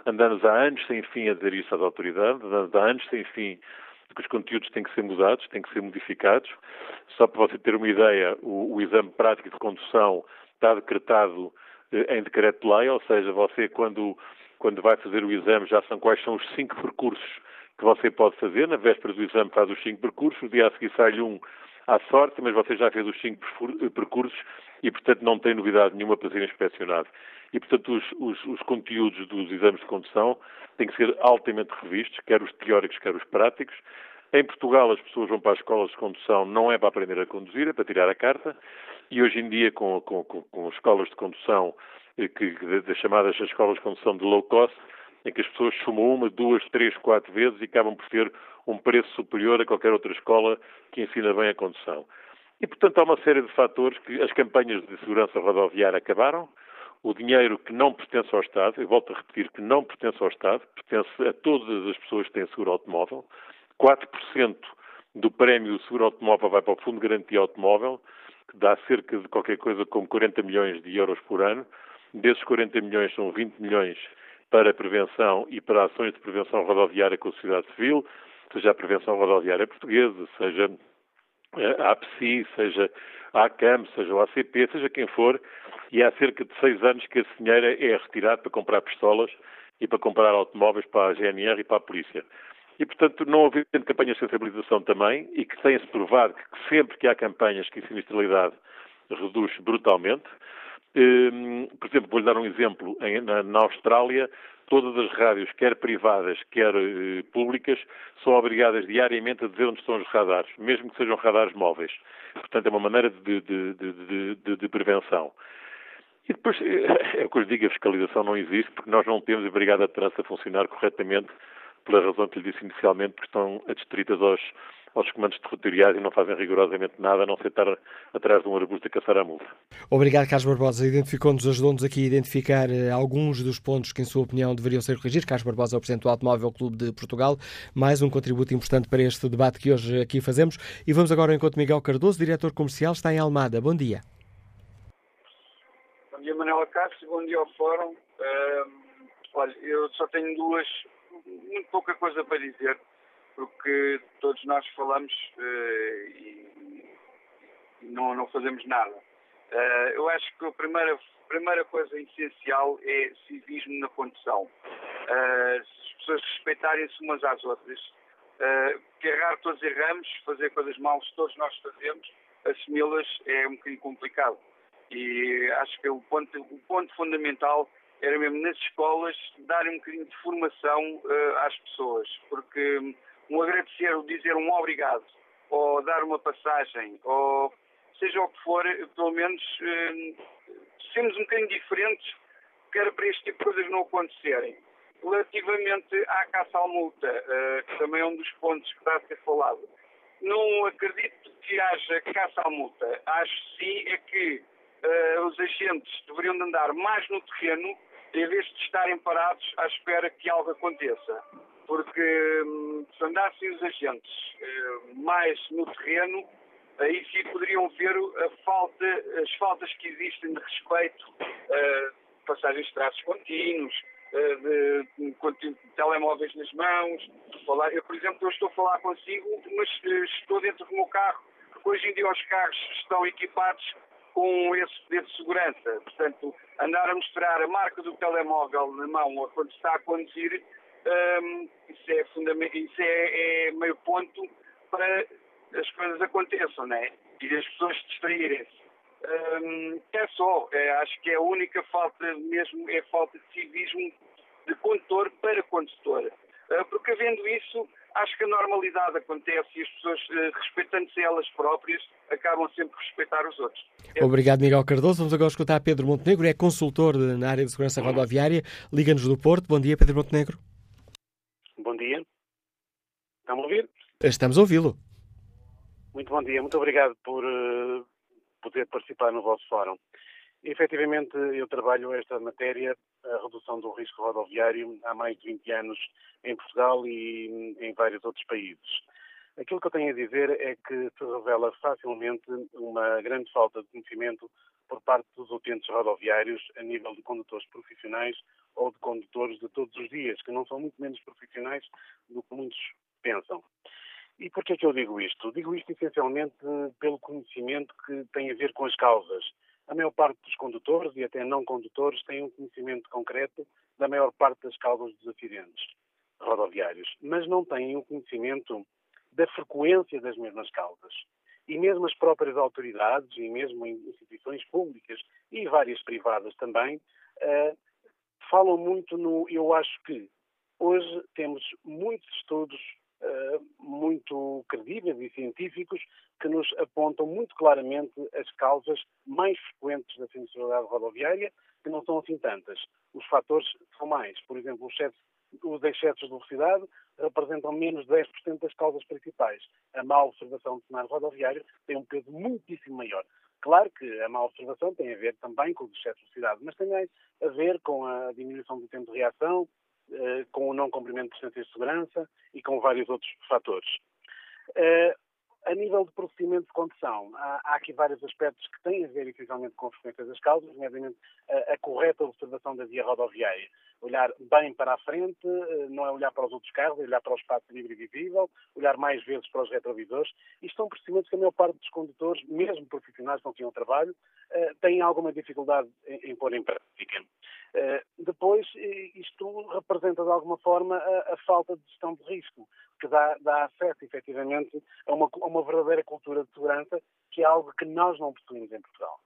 Andamos há anos sem fim a dizer isso às autoridades, andamos há anos sem fim que os conteúdos têm que ser mudados, têm que ser modificados. Só para você ter uma ideia, o, o exame prático de condução está decretado eh, em decreto-lei, ou seja, você quando, quando vai fazer o exame já são quais são os cinco percursos que você pode fazer. Na véspera do exame faz os cinco percursos, o dia a seguir sai-lhe um à sorte, mas você já fez os cinco eh, percursos e, portanto, não tem novidade nenhuma para ser inspecionado. E, portanto, os, os, os, conteúdos dos exames de condução têm que ser altamente revistos, quer os teóricos, quer os práticos. Em Portugal, as pessoas vão para as escolas de condução não é para aprender a conduzir, é para tirar a carta. E hoje em dia, com, com, com, escolas de condução, eh, que, das chamadas escolas de condução de low cost, em que as pessoas sumam uma, duas, três, quatro vezes e acabam por ter um preço superior a qualquer outra escola que ensina bem a condução. E, portanto, há uma série de fatores que as campanhas de segurança rodoviária acabaram, o dinheiro que não pertence ao Estado, eu volto a repetir que não pertence ao Estado, pertence a todas as pessoas que têm seguro automóvel, 4% do prémio do seguro automóvel vai para o Fundo de Garantia Automóvel, que dá cerca de qualquer coisa como 40 milhões de euros por ano. Desses 40 milhões são 20 milhões para prevenção e para ações de prevenção rodoviária com a sociedade civil, seja a prevenção rodoviária portuguesa, seja a APSI, seja a ACAM, seja o ACP, seja quem for, e há cerca de seis anos que esse dinheiro é retirado para comprar pistolas e para comprar automóveis para a GNR e para a polícia. E, portanto, não havendo campanhas de sensibilização também, e que tem-se provado que sempre que há campanhas que a sinistralidade reduz brutalmente, Ehm, por exemplo, vou-lhe dar um exemplo. Na, Austrália, todas as rádios, quer privadas, quer eh, públicas, são obrigadas diariamente a dizer onde estão os radares, mesmo que sejam radares móveis. Portanto, é uma maneira de, de, de, de prevenção. E depois, é o que eu digo, a fiscalização não existe porque nós não temos a Brigada de Trânsito a funcionar corretamente pela razão que lhe disse inicialmente, porque estão adstritas aos, aos comandos territoriais e não fazem rigorosamente nada, a não ser estar atrás de um arbusto a caçar a multa. Obrigado, Carlos Barbosa. Identificou-nos, ajudou-nos aqui a identificar eh, alguns dos pontos que, em sua opinião, deveriam ser corrigidos. Carlos Barbosa é o Presidente do Automóvel Clube de Portugal. Mais um contributo importante para este debate que hoje aqui fazemos. E vamos agora ao encontro Miguel Cardoso, Diretor Comercial, está em Almada. Bom dia. Bom dia, Manuela Castro. Bom dia ao Fórum. Uh, olha, eu só tenho duas, muito pouca coisa para dizer porque todos nós falamos uh, e, e não, não, fazemos nada. Uh, eu acho que a primeira, primeira coisa essencial é civismo na condução. Uh, as pessoas respeitarem-se umas às outras. que errar todos erramos, fazer coisas mal todos nós fazemos, assumi-las é um bocadinho complicado. E acho que o ponto, o ponto fundamental era mesmo nas escolas darem um bocadinho de formação uh, às pessoas, porque um agradecer, ou dizer um obrigado, ou dar uma passagem, ou seja o que for, pelo menos eh, sermos um bocadinho diferentes, que era para este tipo de coisas não acontecerem. Relativamente à caça à multa, eh, que também é um dos pontos que está a ser falado, não acredito que haja caça à multa. Acho sim é que uh, os agentes deveriam andar mais no terreno em vez de estarem parados à espera que algo aconteça. Porque hum, se andassem os agentes eh, mais no terreno, aí sim poderiam ver falta, as faltas que existem de respeito, uh, passagens de traços contínuos, uh, de, de, telemóveis nas mãos. Falar. Eu, por exemplo, eu estou a falar consigo, mas uh, estou dentro do meu carro, hoje em dia os carros estão equipados com esse de segurança. Portanto, andar a mostrar a marca do telemóvel na mão ou quando está a conduzir, um, isso, é, isso é, é meio ponto para as coisas aconteçam, né? E as pessoas se distraírem-se. Hum, é só, é, acho que é a única falta mesmo, é falta de civismo de condutor para condutor. Uh, porque havendo isso, acho que a normalidade acontece e as pessoas, uh, respeitando-se elas próprias, acabam sempre a respeitar os outros. Obrigado, Miguel Cardoso. Vamos agora escutar Pedro Montenegro, é consultor na área de segurança rodoviária, Liga-nos do Porto. Bom dia, Pedro Montenegro. Bom dia. Estão a ouvir? Estamos a ouvi-lo. Muito bom dia, muito obrigado por uh, poder participar no vosso fórum. Efetivamente, eu trabalho esta matéria, a redução do risco rodoviário, há mais de 20 anos em Portugal e em vários outros países. Aquilo que eu tenho a dizer é que se revela facilmente uma grande falta de conhecimento por parte dos utentes rodoviários a nível de condutores profissionais ou de condutores de todos os dias, que não são muito menos profissionais do que muitos pensam. E por que é que eu digo isto? Digo isto essencialmente pelo conhecimento que tem a ver com as causas. A maior parte dos condutores e até não condutores têm um conhecimento concreto da maior parte das causas dos acidentes rodoviários, mas não têm um conhecimento da frequência das mesmas causas. E mesmo as próprias autoridades, e mesmo instituições públicas e várias privadas também, uh, falam muito no eu acho que. Hoje temos muitos estudos muito credíveis e científicos que nos apontam muito claramente as causas mais frequentes da sinistralidade rodoviária, que não são assim tantas. Os fatores são mais. Por exemplo, os, excessos, os excessos de velocidade representam menos de 10% das causas principais. A má observação do cenário rodoviário tem um peso muitíssimo maior. Claro que a má observação tem a ver também com os excessos de velocidade, mas tem a ver com a diminuição do tempo de reação, eh, com o não cumprimento de distâncias de segurança e com vários outros fatores. Eh, a nível de procedimento de condução, há, há, aqui vários aspectos que têm a ver essencialmente com a frequência das causas, nomeadamente a, a, correta observação da via rodoviária. Olhar bem para a frente, eh, não é olhar para os outros carros, é olhar para o espaço livre e visível, olhar mais vezes para os retrovisores. Isto são procedimentos que a maior parte dos condutores, mesmo profissionais com quem eu trabalho, têm alguma dificuldade em, em pôr em prática. Eh, depois, isto representa de alguma forma a, a falta de gestão de risco, que dá, dá acesso efetivamente a uma, a uma, verdadeira cultura de segurança, que é algo que nós não possuímos em Portugal.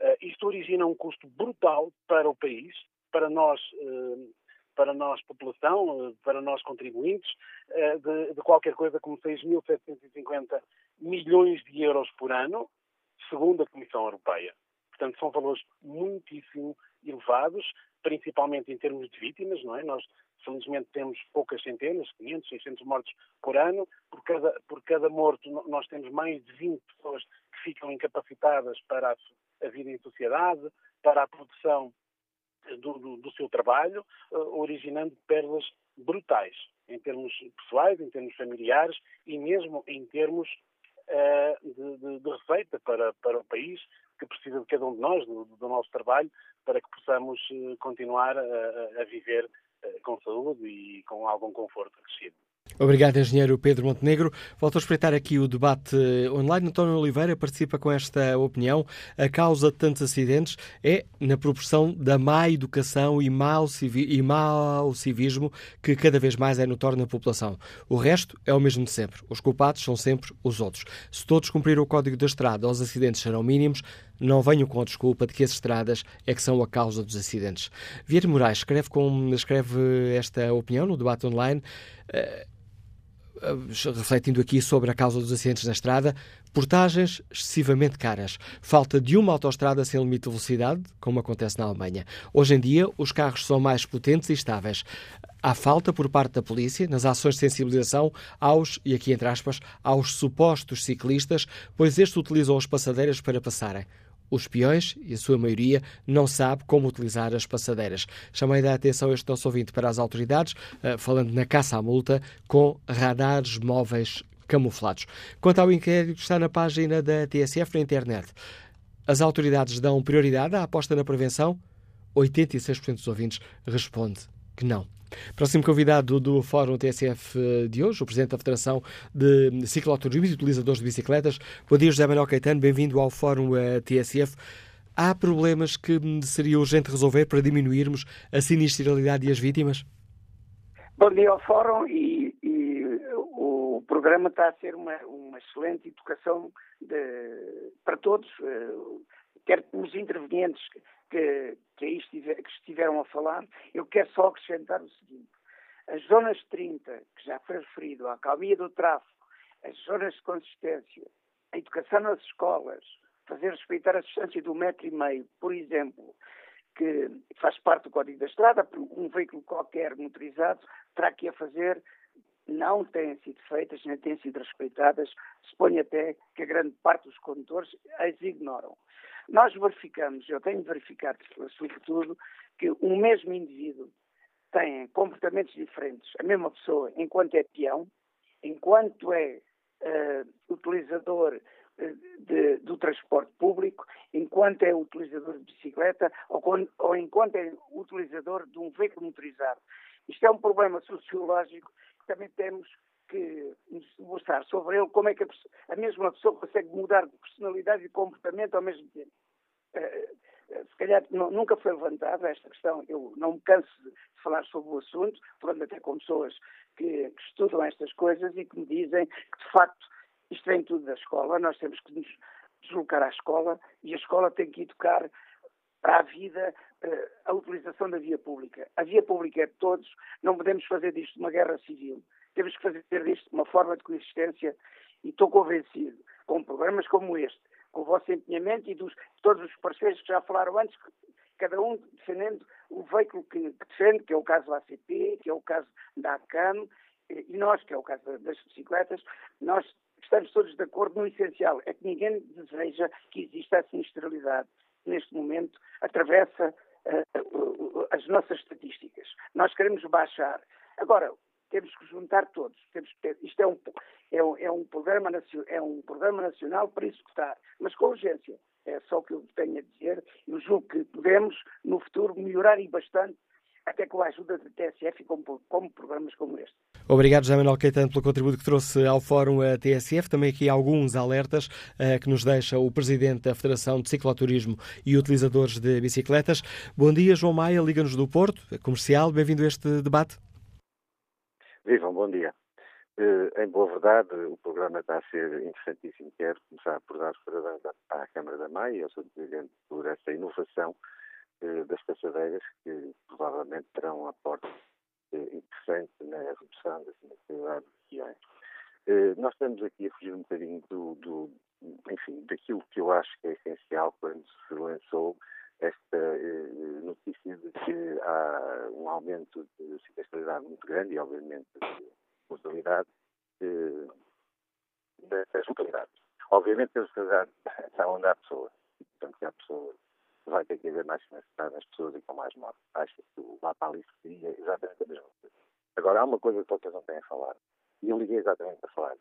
Uh, isto origina um custo brutal para o país, para nós, uh, para nós população, uh, para nós contribuintes, de, de, qualquer coisa como 6.750 milhões de euros por ano, segundo a Comissão Europeia. Portanto, são valores muitíssimo elevados, principalmente em termos de vítimas, não é? Nós, felizmente, temos poucas centenas, 500, 600 mortos por ano. Por cada, por cada morto, nós temos mais de 20 pessoas que ficam incapacitadas para a, a vida em sociedade, para a produção do, do, do seu trabalho, uh, originando perdas brutais, em termos pessoais, em termos familiares e mesmo em termos uh, de, de, de, receita para, para o país, que precisa de cada um de nós, do, do nosso trabalho, para que possamos eh, continuar a, a viver eh, com saúde e com algum conforto acrescido. Obrigado, engenheiro Pedro Montenegro. Volto a espreitar aqui o debate online. António Oliveira participa com esta opinião. A causa de tantos acidentes é na proporção da má educação e mau, civi e mau civismo que cada vez mais é notório na população. O resto é o mesmo de sempre. Os culpados são sempre os outros. Se todos cumpriram o código da estrada, os acidentes serão mínimos. Não venham com a desculpa de que as estradas é que são a causa dos acidentes. Vieira Moraes escreve, com, escreve esta opinião no debate online. Uh, refletindo aqui sobre a causa dos acidentes na estrada, portagens excessivamente caras, falta de uma autoestrada sem limite de velocidade, como acontece na Alemanha. Hoje em dia, os carros são mais potentes e estáveis. Há falta por parte da polícia nas ações de sensibilização aos, e aqui entre aspas, aos supostos ciclistas, pois estes utilizam as passadeiras para passarem. Os peões, e a sua maioria, não sabe como utilizar as passadeiras. Chamei da atenção este nosso ouvinte para as autoridades, uh, falando na caça à multa, com radares móveis camuflados. Quanto ao inquérito que está na página da TSF na internet, as autoridades dão prioridade à aposta na prevenção? 86% dos ouvintes responde que não. Próximo convidado do Fórum TSF de hoje, o Presidente da Federação de Cicloturismo e Utilizadores de Bicicletas. Bom dia, José Manuel Caetano, bem-vindo ao Fórum eh, TSF. Há problemas que seria urgente resolver para diminuirmos a sinistralidade e as vítimas? Bom dia ao Fórum e, e o programa está a ser uma, uma excelente educação de, para todos, eh, quer os intervenientes que, que, estiver, que estiveram a falar, eu quero só acrescentar o seguinte. As zonas 30, que já foi referido, a acalmia do tráfego, as zonas de consistência, a educação nas escolas, fazer respeitar a distância do metro e meio, por exemplo, que faz parte do Código da Estrada, um veículo qualquer motorizado terá que a fazer, não têm sido feitas, nem têm sido respeitadas, suponho até que a grande parte dos condutores as ignoram. Nós verificamos, eu tenho verificado, sobretudo, que um mesmo indivíduo tem comportamentos diferentes. A mesma pessoa, enquanto é peão, enquanto é uh, utilizador eh, de, do transporte público, enquanto é utilizador de bicicleta ou, ou enquanto é utilizador de um veículo motorizado. Isto é um problema sociológico que também temos que nos sobre ele, como é que a, a, mesma pessoa consegue mudar de personalidade e comportamento ao mesmo tempo. Uh, se calhar nunca foi levantada esta questão, eu não me canso de falar sobre o assunto, falando até com pessoas que, que estudam estas coisas e que me dizem que, de facto, isto vem tudo da escola, nós temos que nos deslocar à escola e a escola tem que educar para a vida uh, a utilização da via pública. A via pública é de todos, não podemos fazer disto uma guerra civil. Temos que fazer disto uma forma de coexistência e estou convencido, com programas como este, com o vosso empenhamento e dos, todos os parceiros que já falaram antes, cada um defendendo o veículo que, que defende, que é o caso da ACP, que é o caso da ACAM, e nós, que é o caso das bicicletas, nós estamos todos de acordo no essencial, é que ninguém deseja que exista a sinistralidade. Neste momento, atravessa uh, as nossas estatísticas. Nós queremos baixar. Agora, temos que juntar todos. Temos que ter, isto é um, é, um, é, um programa, é um programa nacional para executar, mas com urgência. É só o que eu tenho a dizer. Eu julgo que podemos, no futuro, melhorar e bastante, até com a ajuda da TSF, como, como programas como este. Obrigado, José Manuel Caetano, pelo contributo que trouxe ao Fórum a TSF. Também aqui alguns alertas uh, que nos deixa o Presidente da Federação de Cicloturismo e Utilizadores de Bicicletas. Bom dia, João Maia, Liga-nos do Porto, comercial. Bem-vindo a este debate. Vivam, bom dia. Uh, em boa verdade, o programa está a ser interessantíssimo. Quero começar por dar os parabéns à Câmara da Maia e ao seu Presidente por esta inovação uh, das passadeiras, que provavelmente terão um aporte uh, interessante na redução da sinistralidade dos regiões. Nós estamos aqui a fugir um bocadinho do, do, enfim, daquilo que eu acho que é essencial quando se lançou esta notícia de que há um aumento de sinistralidade muito grande e, obviamente, de mortalidade eh, das localidades. Obviamente as localidades está onde há pessoas. Portanto, que há pessoas, vai ter que haver mais sinistralidade nas pessoas e com mais mortes. Acho que o mapa ali seria exatamente a mesma coisa. Agora, há uma coisa que vocês não têm a falar, e eu liguei exatamente para falar,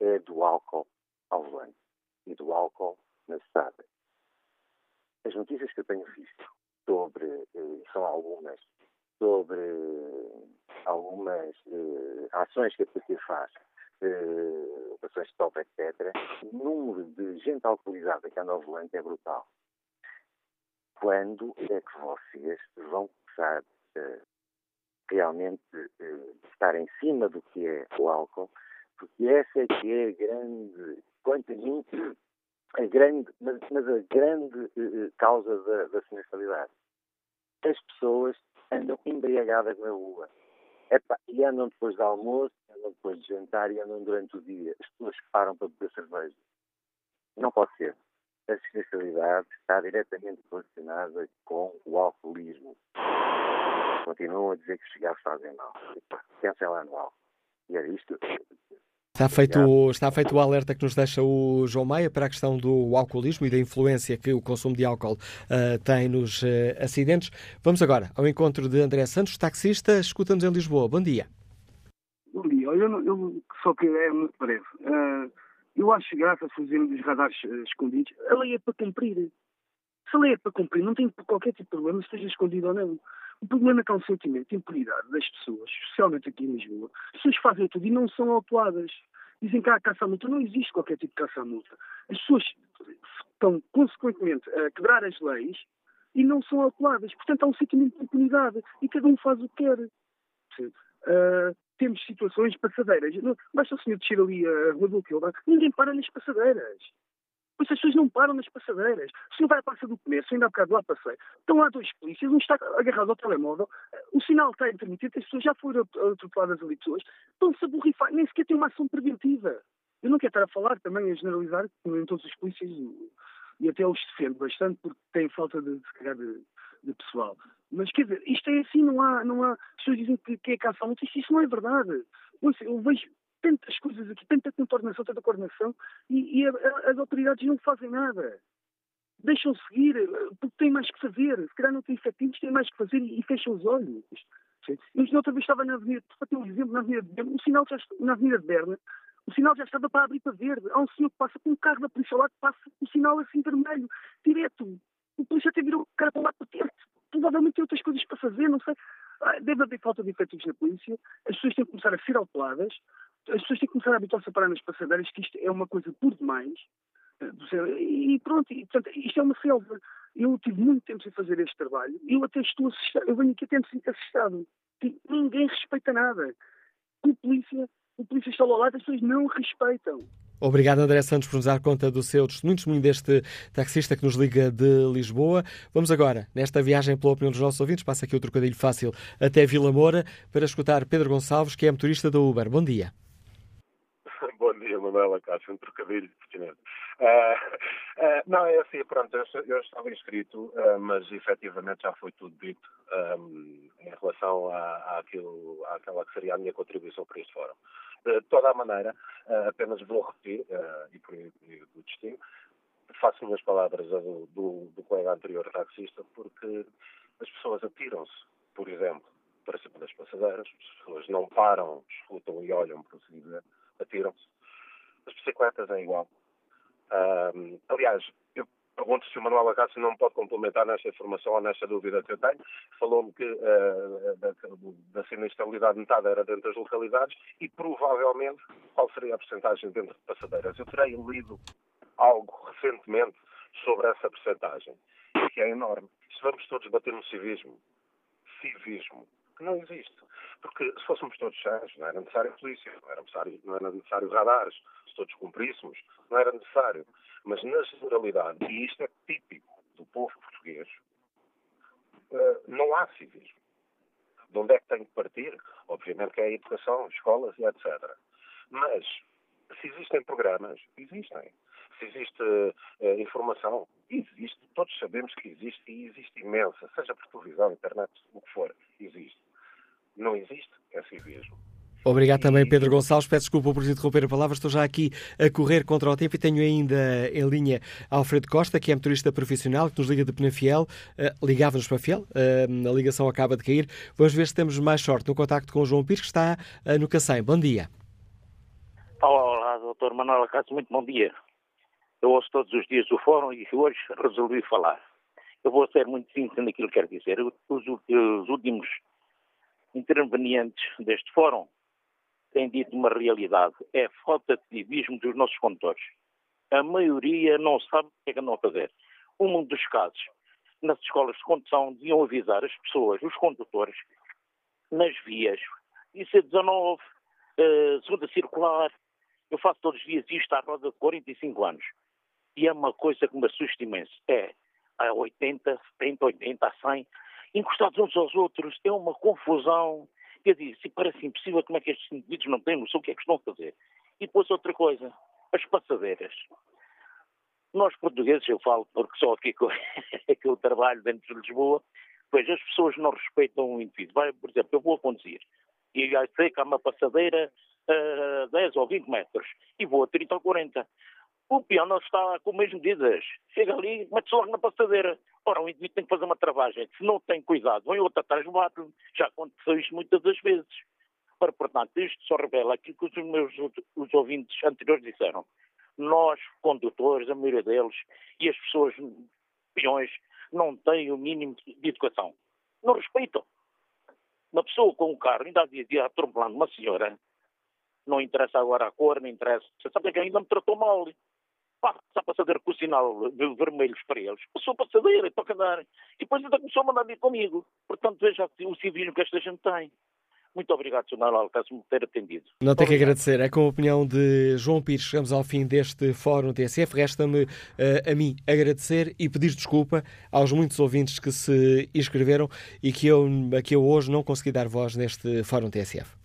é do álcool ao volante e do álcool na estrada. As notícias que eu tenho visto sobre, eh, são algumas, sobre eh, algumas eh, ações que a PT faz, operações de top, etc., o número de gente alcoolizada que anda ao volante é brutal. Quando é que vocês vão começar realmente estar em cima do que é o álcool? Porque essa é que é a grande, quanto a mim, a grande, mas, mas a grande uh, causa da, da sinistralidade. As pessoas andam embriagadas na rua. E andam depois do almoço, andam depois de jantar e andam durante o dia. As pessoas param para beber cerveja. Não pode ser. A sinistralidade está diretamente relacionada com o alcoolismo. Continuam a dizer que os cigarros fazem mal. Pensem lá no álcool. E era isto que eu Está feito, está feito o alerta que nos deixa o João Maia para a questão do alcoolismo e da influência que o consumo de álcool uh, tem nos uh, acidentes. Vamos agora ao encontro de André Santos, taxista, escuta-nos em Lisboa. Bom dia. Bom dia. Eu, eu só que é muito breve. Uh, eu acho graça fazer os radares escondidos. A lei é para cumprir. Se a lei é para cumprir, não tem qualquer tipo de problema, esteja escondido ou não. O problema é que há um sentimento de impunidade das pessoas, especialmente aqui em Lisboa. As pessoas fazem tudo e não são autuadas. Dizem que há caça à multa. Não existe qualquer tipo de caça à multa. As pessoas estão, consequentemente, a quebrar as leis e não são autuadas. Portanto, há um sentimento de impunidade e cada um faz o que quer. Uh, temos situações passadeiras. Basta o senhor descer ali a rua do Quilda, ninguém para nas passadeiras. Pois as pessoas não param nas passadeiras. O senhor vai à Praça do Comércio, ainda há bocado lá passei. Estão lá dois polícias, um está agarrado ao telemóvel, o sinal está intermitente, as pessoas já foram atropeladas ali pessoas, estão-se a borrifar, nem sequer tem uma ação preventiva. Eu não quero estar a falar também, a generalizar, em todos os polícias, e até os defendo bastante, porque têm falta de, se calhar, de, de pessoal. Mas quer dizer, isto é assim, não há, não há. As pessoas dizem que, que é caça à multa, isto, isto não é verdade. Eu vejo tantas coisas aqui, tanta coordenação, tanta coordenação, e, e a, a, as autoridades não fazem nada. Deixam seguir, porque têm mais que fazer. Se calhar não têm efetivos, têm mais que fazer e, e fecham os olhos. Eu outra vez estava na Avenida, para ter um exemplo, na Avenida de Berna, o sinal já, na Avenida de Berna, o sinal já estava para abrir para verde. Há um senhor que passa com um carro da polícia lado que passa o sinal assim vermelho, direto. O polícia até virou o cara para lá para dentro. Provavelmente tem outras coisas para fazer, não sei. Ah, deve haver falta de efetivos na polícia, as pessoas têm que começar a ser autuadas, as pessoas têm que começar a habituar-se a parar nas passadeiras, que isto é uma coisa por demais. Eh, e pronto, e, portanto, isto é uma selva. Eu tive muito tempo sem fazer este trabalho eu até estou assustado. Eu venho aqui até me sinto assustado. Ninguém respeita nada. O polícia, o polícia está ao lado, as pessoas não respeitam. Obrigado, André Santos, por nos dar conta do seu testemunho, testemunho deste taxista que nos liga de Lisboa. Vamos agora, nesta viagem pela opinião dos nossos ouvintes, passa aqui o trocadilho fácil até Vila Moura, para escutar Pedro Gonçalves, que é motorista da Uber. Bom dia. Dia, Manuela Cássio, um trocadilho pertinente. Uh, uh, não, é assim, pronto, eu, eu estava inscrito, uh, mas efetivamente já foi tudo dito um, em relação à, àquilo, àquela que seria a minha contribuição para este fórum. De toda a maneira, apenas vou repetir, e por do destino, faço minhas palavras do, do, do colega anterior taxista, porque as pessoas atiram-se, por exemplo, para cima das passadeiras, as pessoas não param, escutam e olham, por assim dizer, atiram-se. As bicicletas é igual. Um, aliás, eu pergunto se o Manuel Acácio não pode complementar nesta informação ou nesta dúvida que eu tenho. Falou-me que uh, da, da sinistralidade metade era dentro das localidades e provavelmente qual seria a porcentagem dentro de passadeiras. Eu terei lido algo recentemente sobre essa porcentagem, que é enorme. Se vamos todos bater no civismo, civismo, que não existe. Porque se fôssemos todos sãos, não era necessário polícia, não era necessário, não era necessário radares, se todos cumpríssemos, não era necessário. Mas na generalidade, e isto é típico do povo português, eh, não há civismo. De onde é que tem que partir? Obviamente que é a educação, escolas e etc. Mas, se existem programas, existem. Se existe uh, informação, existe. Todos sabemos que existe e existe imensa, seja por televisão, internet, o que for, existe não existe é civismo. Obrigado também, Pedro Gonçalves. Peço desculpa por interromper a palavra. Estou já aqui a correr contra o tempo e tenho ainda em linha Alfredo Costa, que é motorista profissional, que nos liga de Penafiel. Uh, Ligava-nos para Fiel. Uh, a ligação acaba de cair. Vamos ver se temos mais sorte no contacto com o João Pires, que está uh, no Cacém. Bom dia. Olá, olá, doutor Manuel Acácio. Muito bom dia. Eu ouço todos os dias o fórum e hoje resolvi falar. Eu vou ser muito simples naquilo que quero dizer. Os, os últimos intervenientes deste fórum têm dito uma realidade. É falta de civismo dos nossos condutores. A maioria não sabe o que é que andam a fazer. Um dos casos, nas escolas de condução, deviam avisar as pessoas, os condutores, nas vias. IC19, uh, segunda circular. Eu faço todos os dias isto à roda de 45 anos. E é uma coisa que me assusta imenso. É a 80, 70, 80, a 100 encostados uns aos outros, é uma confusão. Quer dizer, se parece impossível, como é que estes indivíduos não têm noção o que é que estão a fazer? E depois outra coisa, as passadeiras. Nós portugueses, eu falo porque só aqui eu, que eu trabalho dentro de Lisboa, pois as pessoas não respeitam o indivíduo. Vai, por exemplo, eu vou a conduzir e sei que há uma passadeira uh, 10 ou 20 metros e vou a 30 ou 40. O peão não está com as mesmas medidas. Chega ali, mete-se logo na passadeira. Ora, o indivíduo tem que fazer uma travagem. Se não tem cuidado, vem outro atrás, bate Já aconteceu isto muitas das vezes. Ora, portanto, isto só revela aquilo que os meus os ouvintes anteriores disseram. Nós, condutores, a maioria deles, e as pessoas, peões, não têm o mínimo de educação. Não respeitam. Uma pessoa com um carro, ainda há dia atropelando uma senhora, não interessa agora a cor, não interessa. Você sabe que ainda me tratou mal. Passa a passadeira com o sinal de vermelhos para eles. Passou a passadeira, toca andar. E depois ainda começou a mandar vir comigo. Portanto, veja o civismo que esta gente tem. Muito obrigado, Sr. Alcácer, por ter atendido. Não tem que agradecer. É com a opinião de João Pires. Chegamos ao fim deste Fórum TSF. Resta-me uh, a mim agradecer e pedir desculpa aos muitos ouvintes que se inscreveram e que eu, a que eu hoje não consegui dar voz neste Fórum TSF.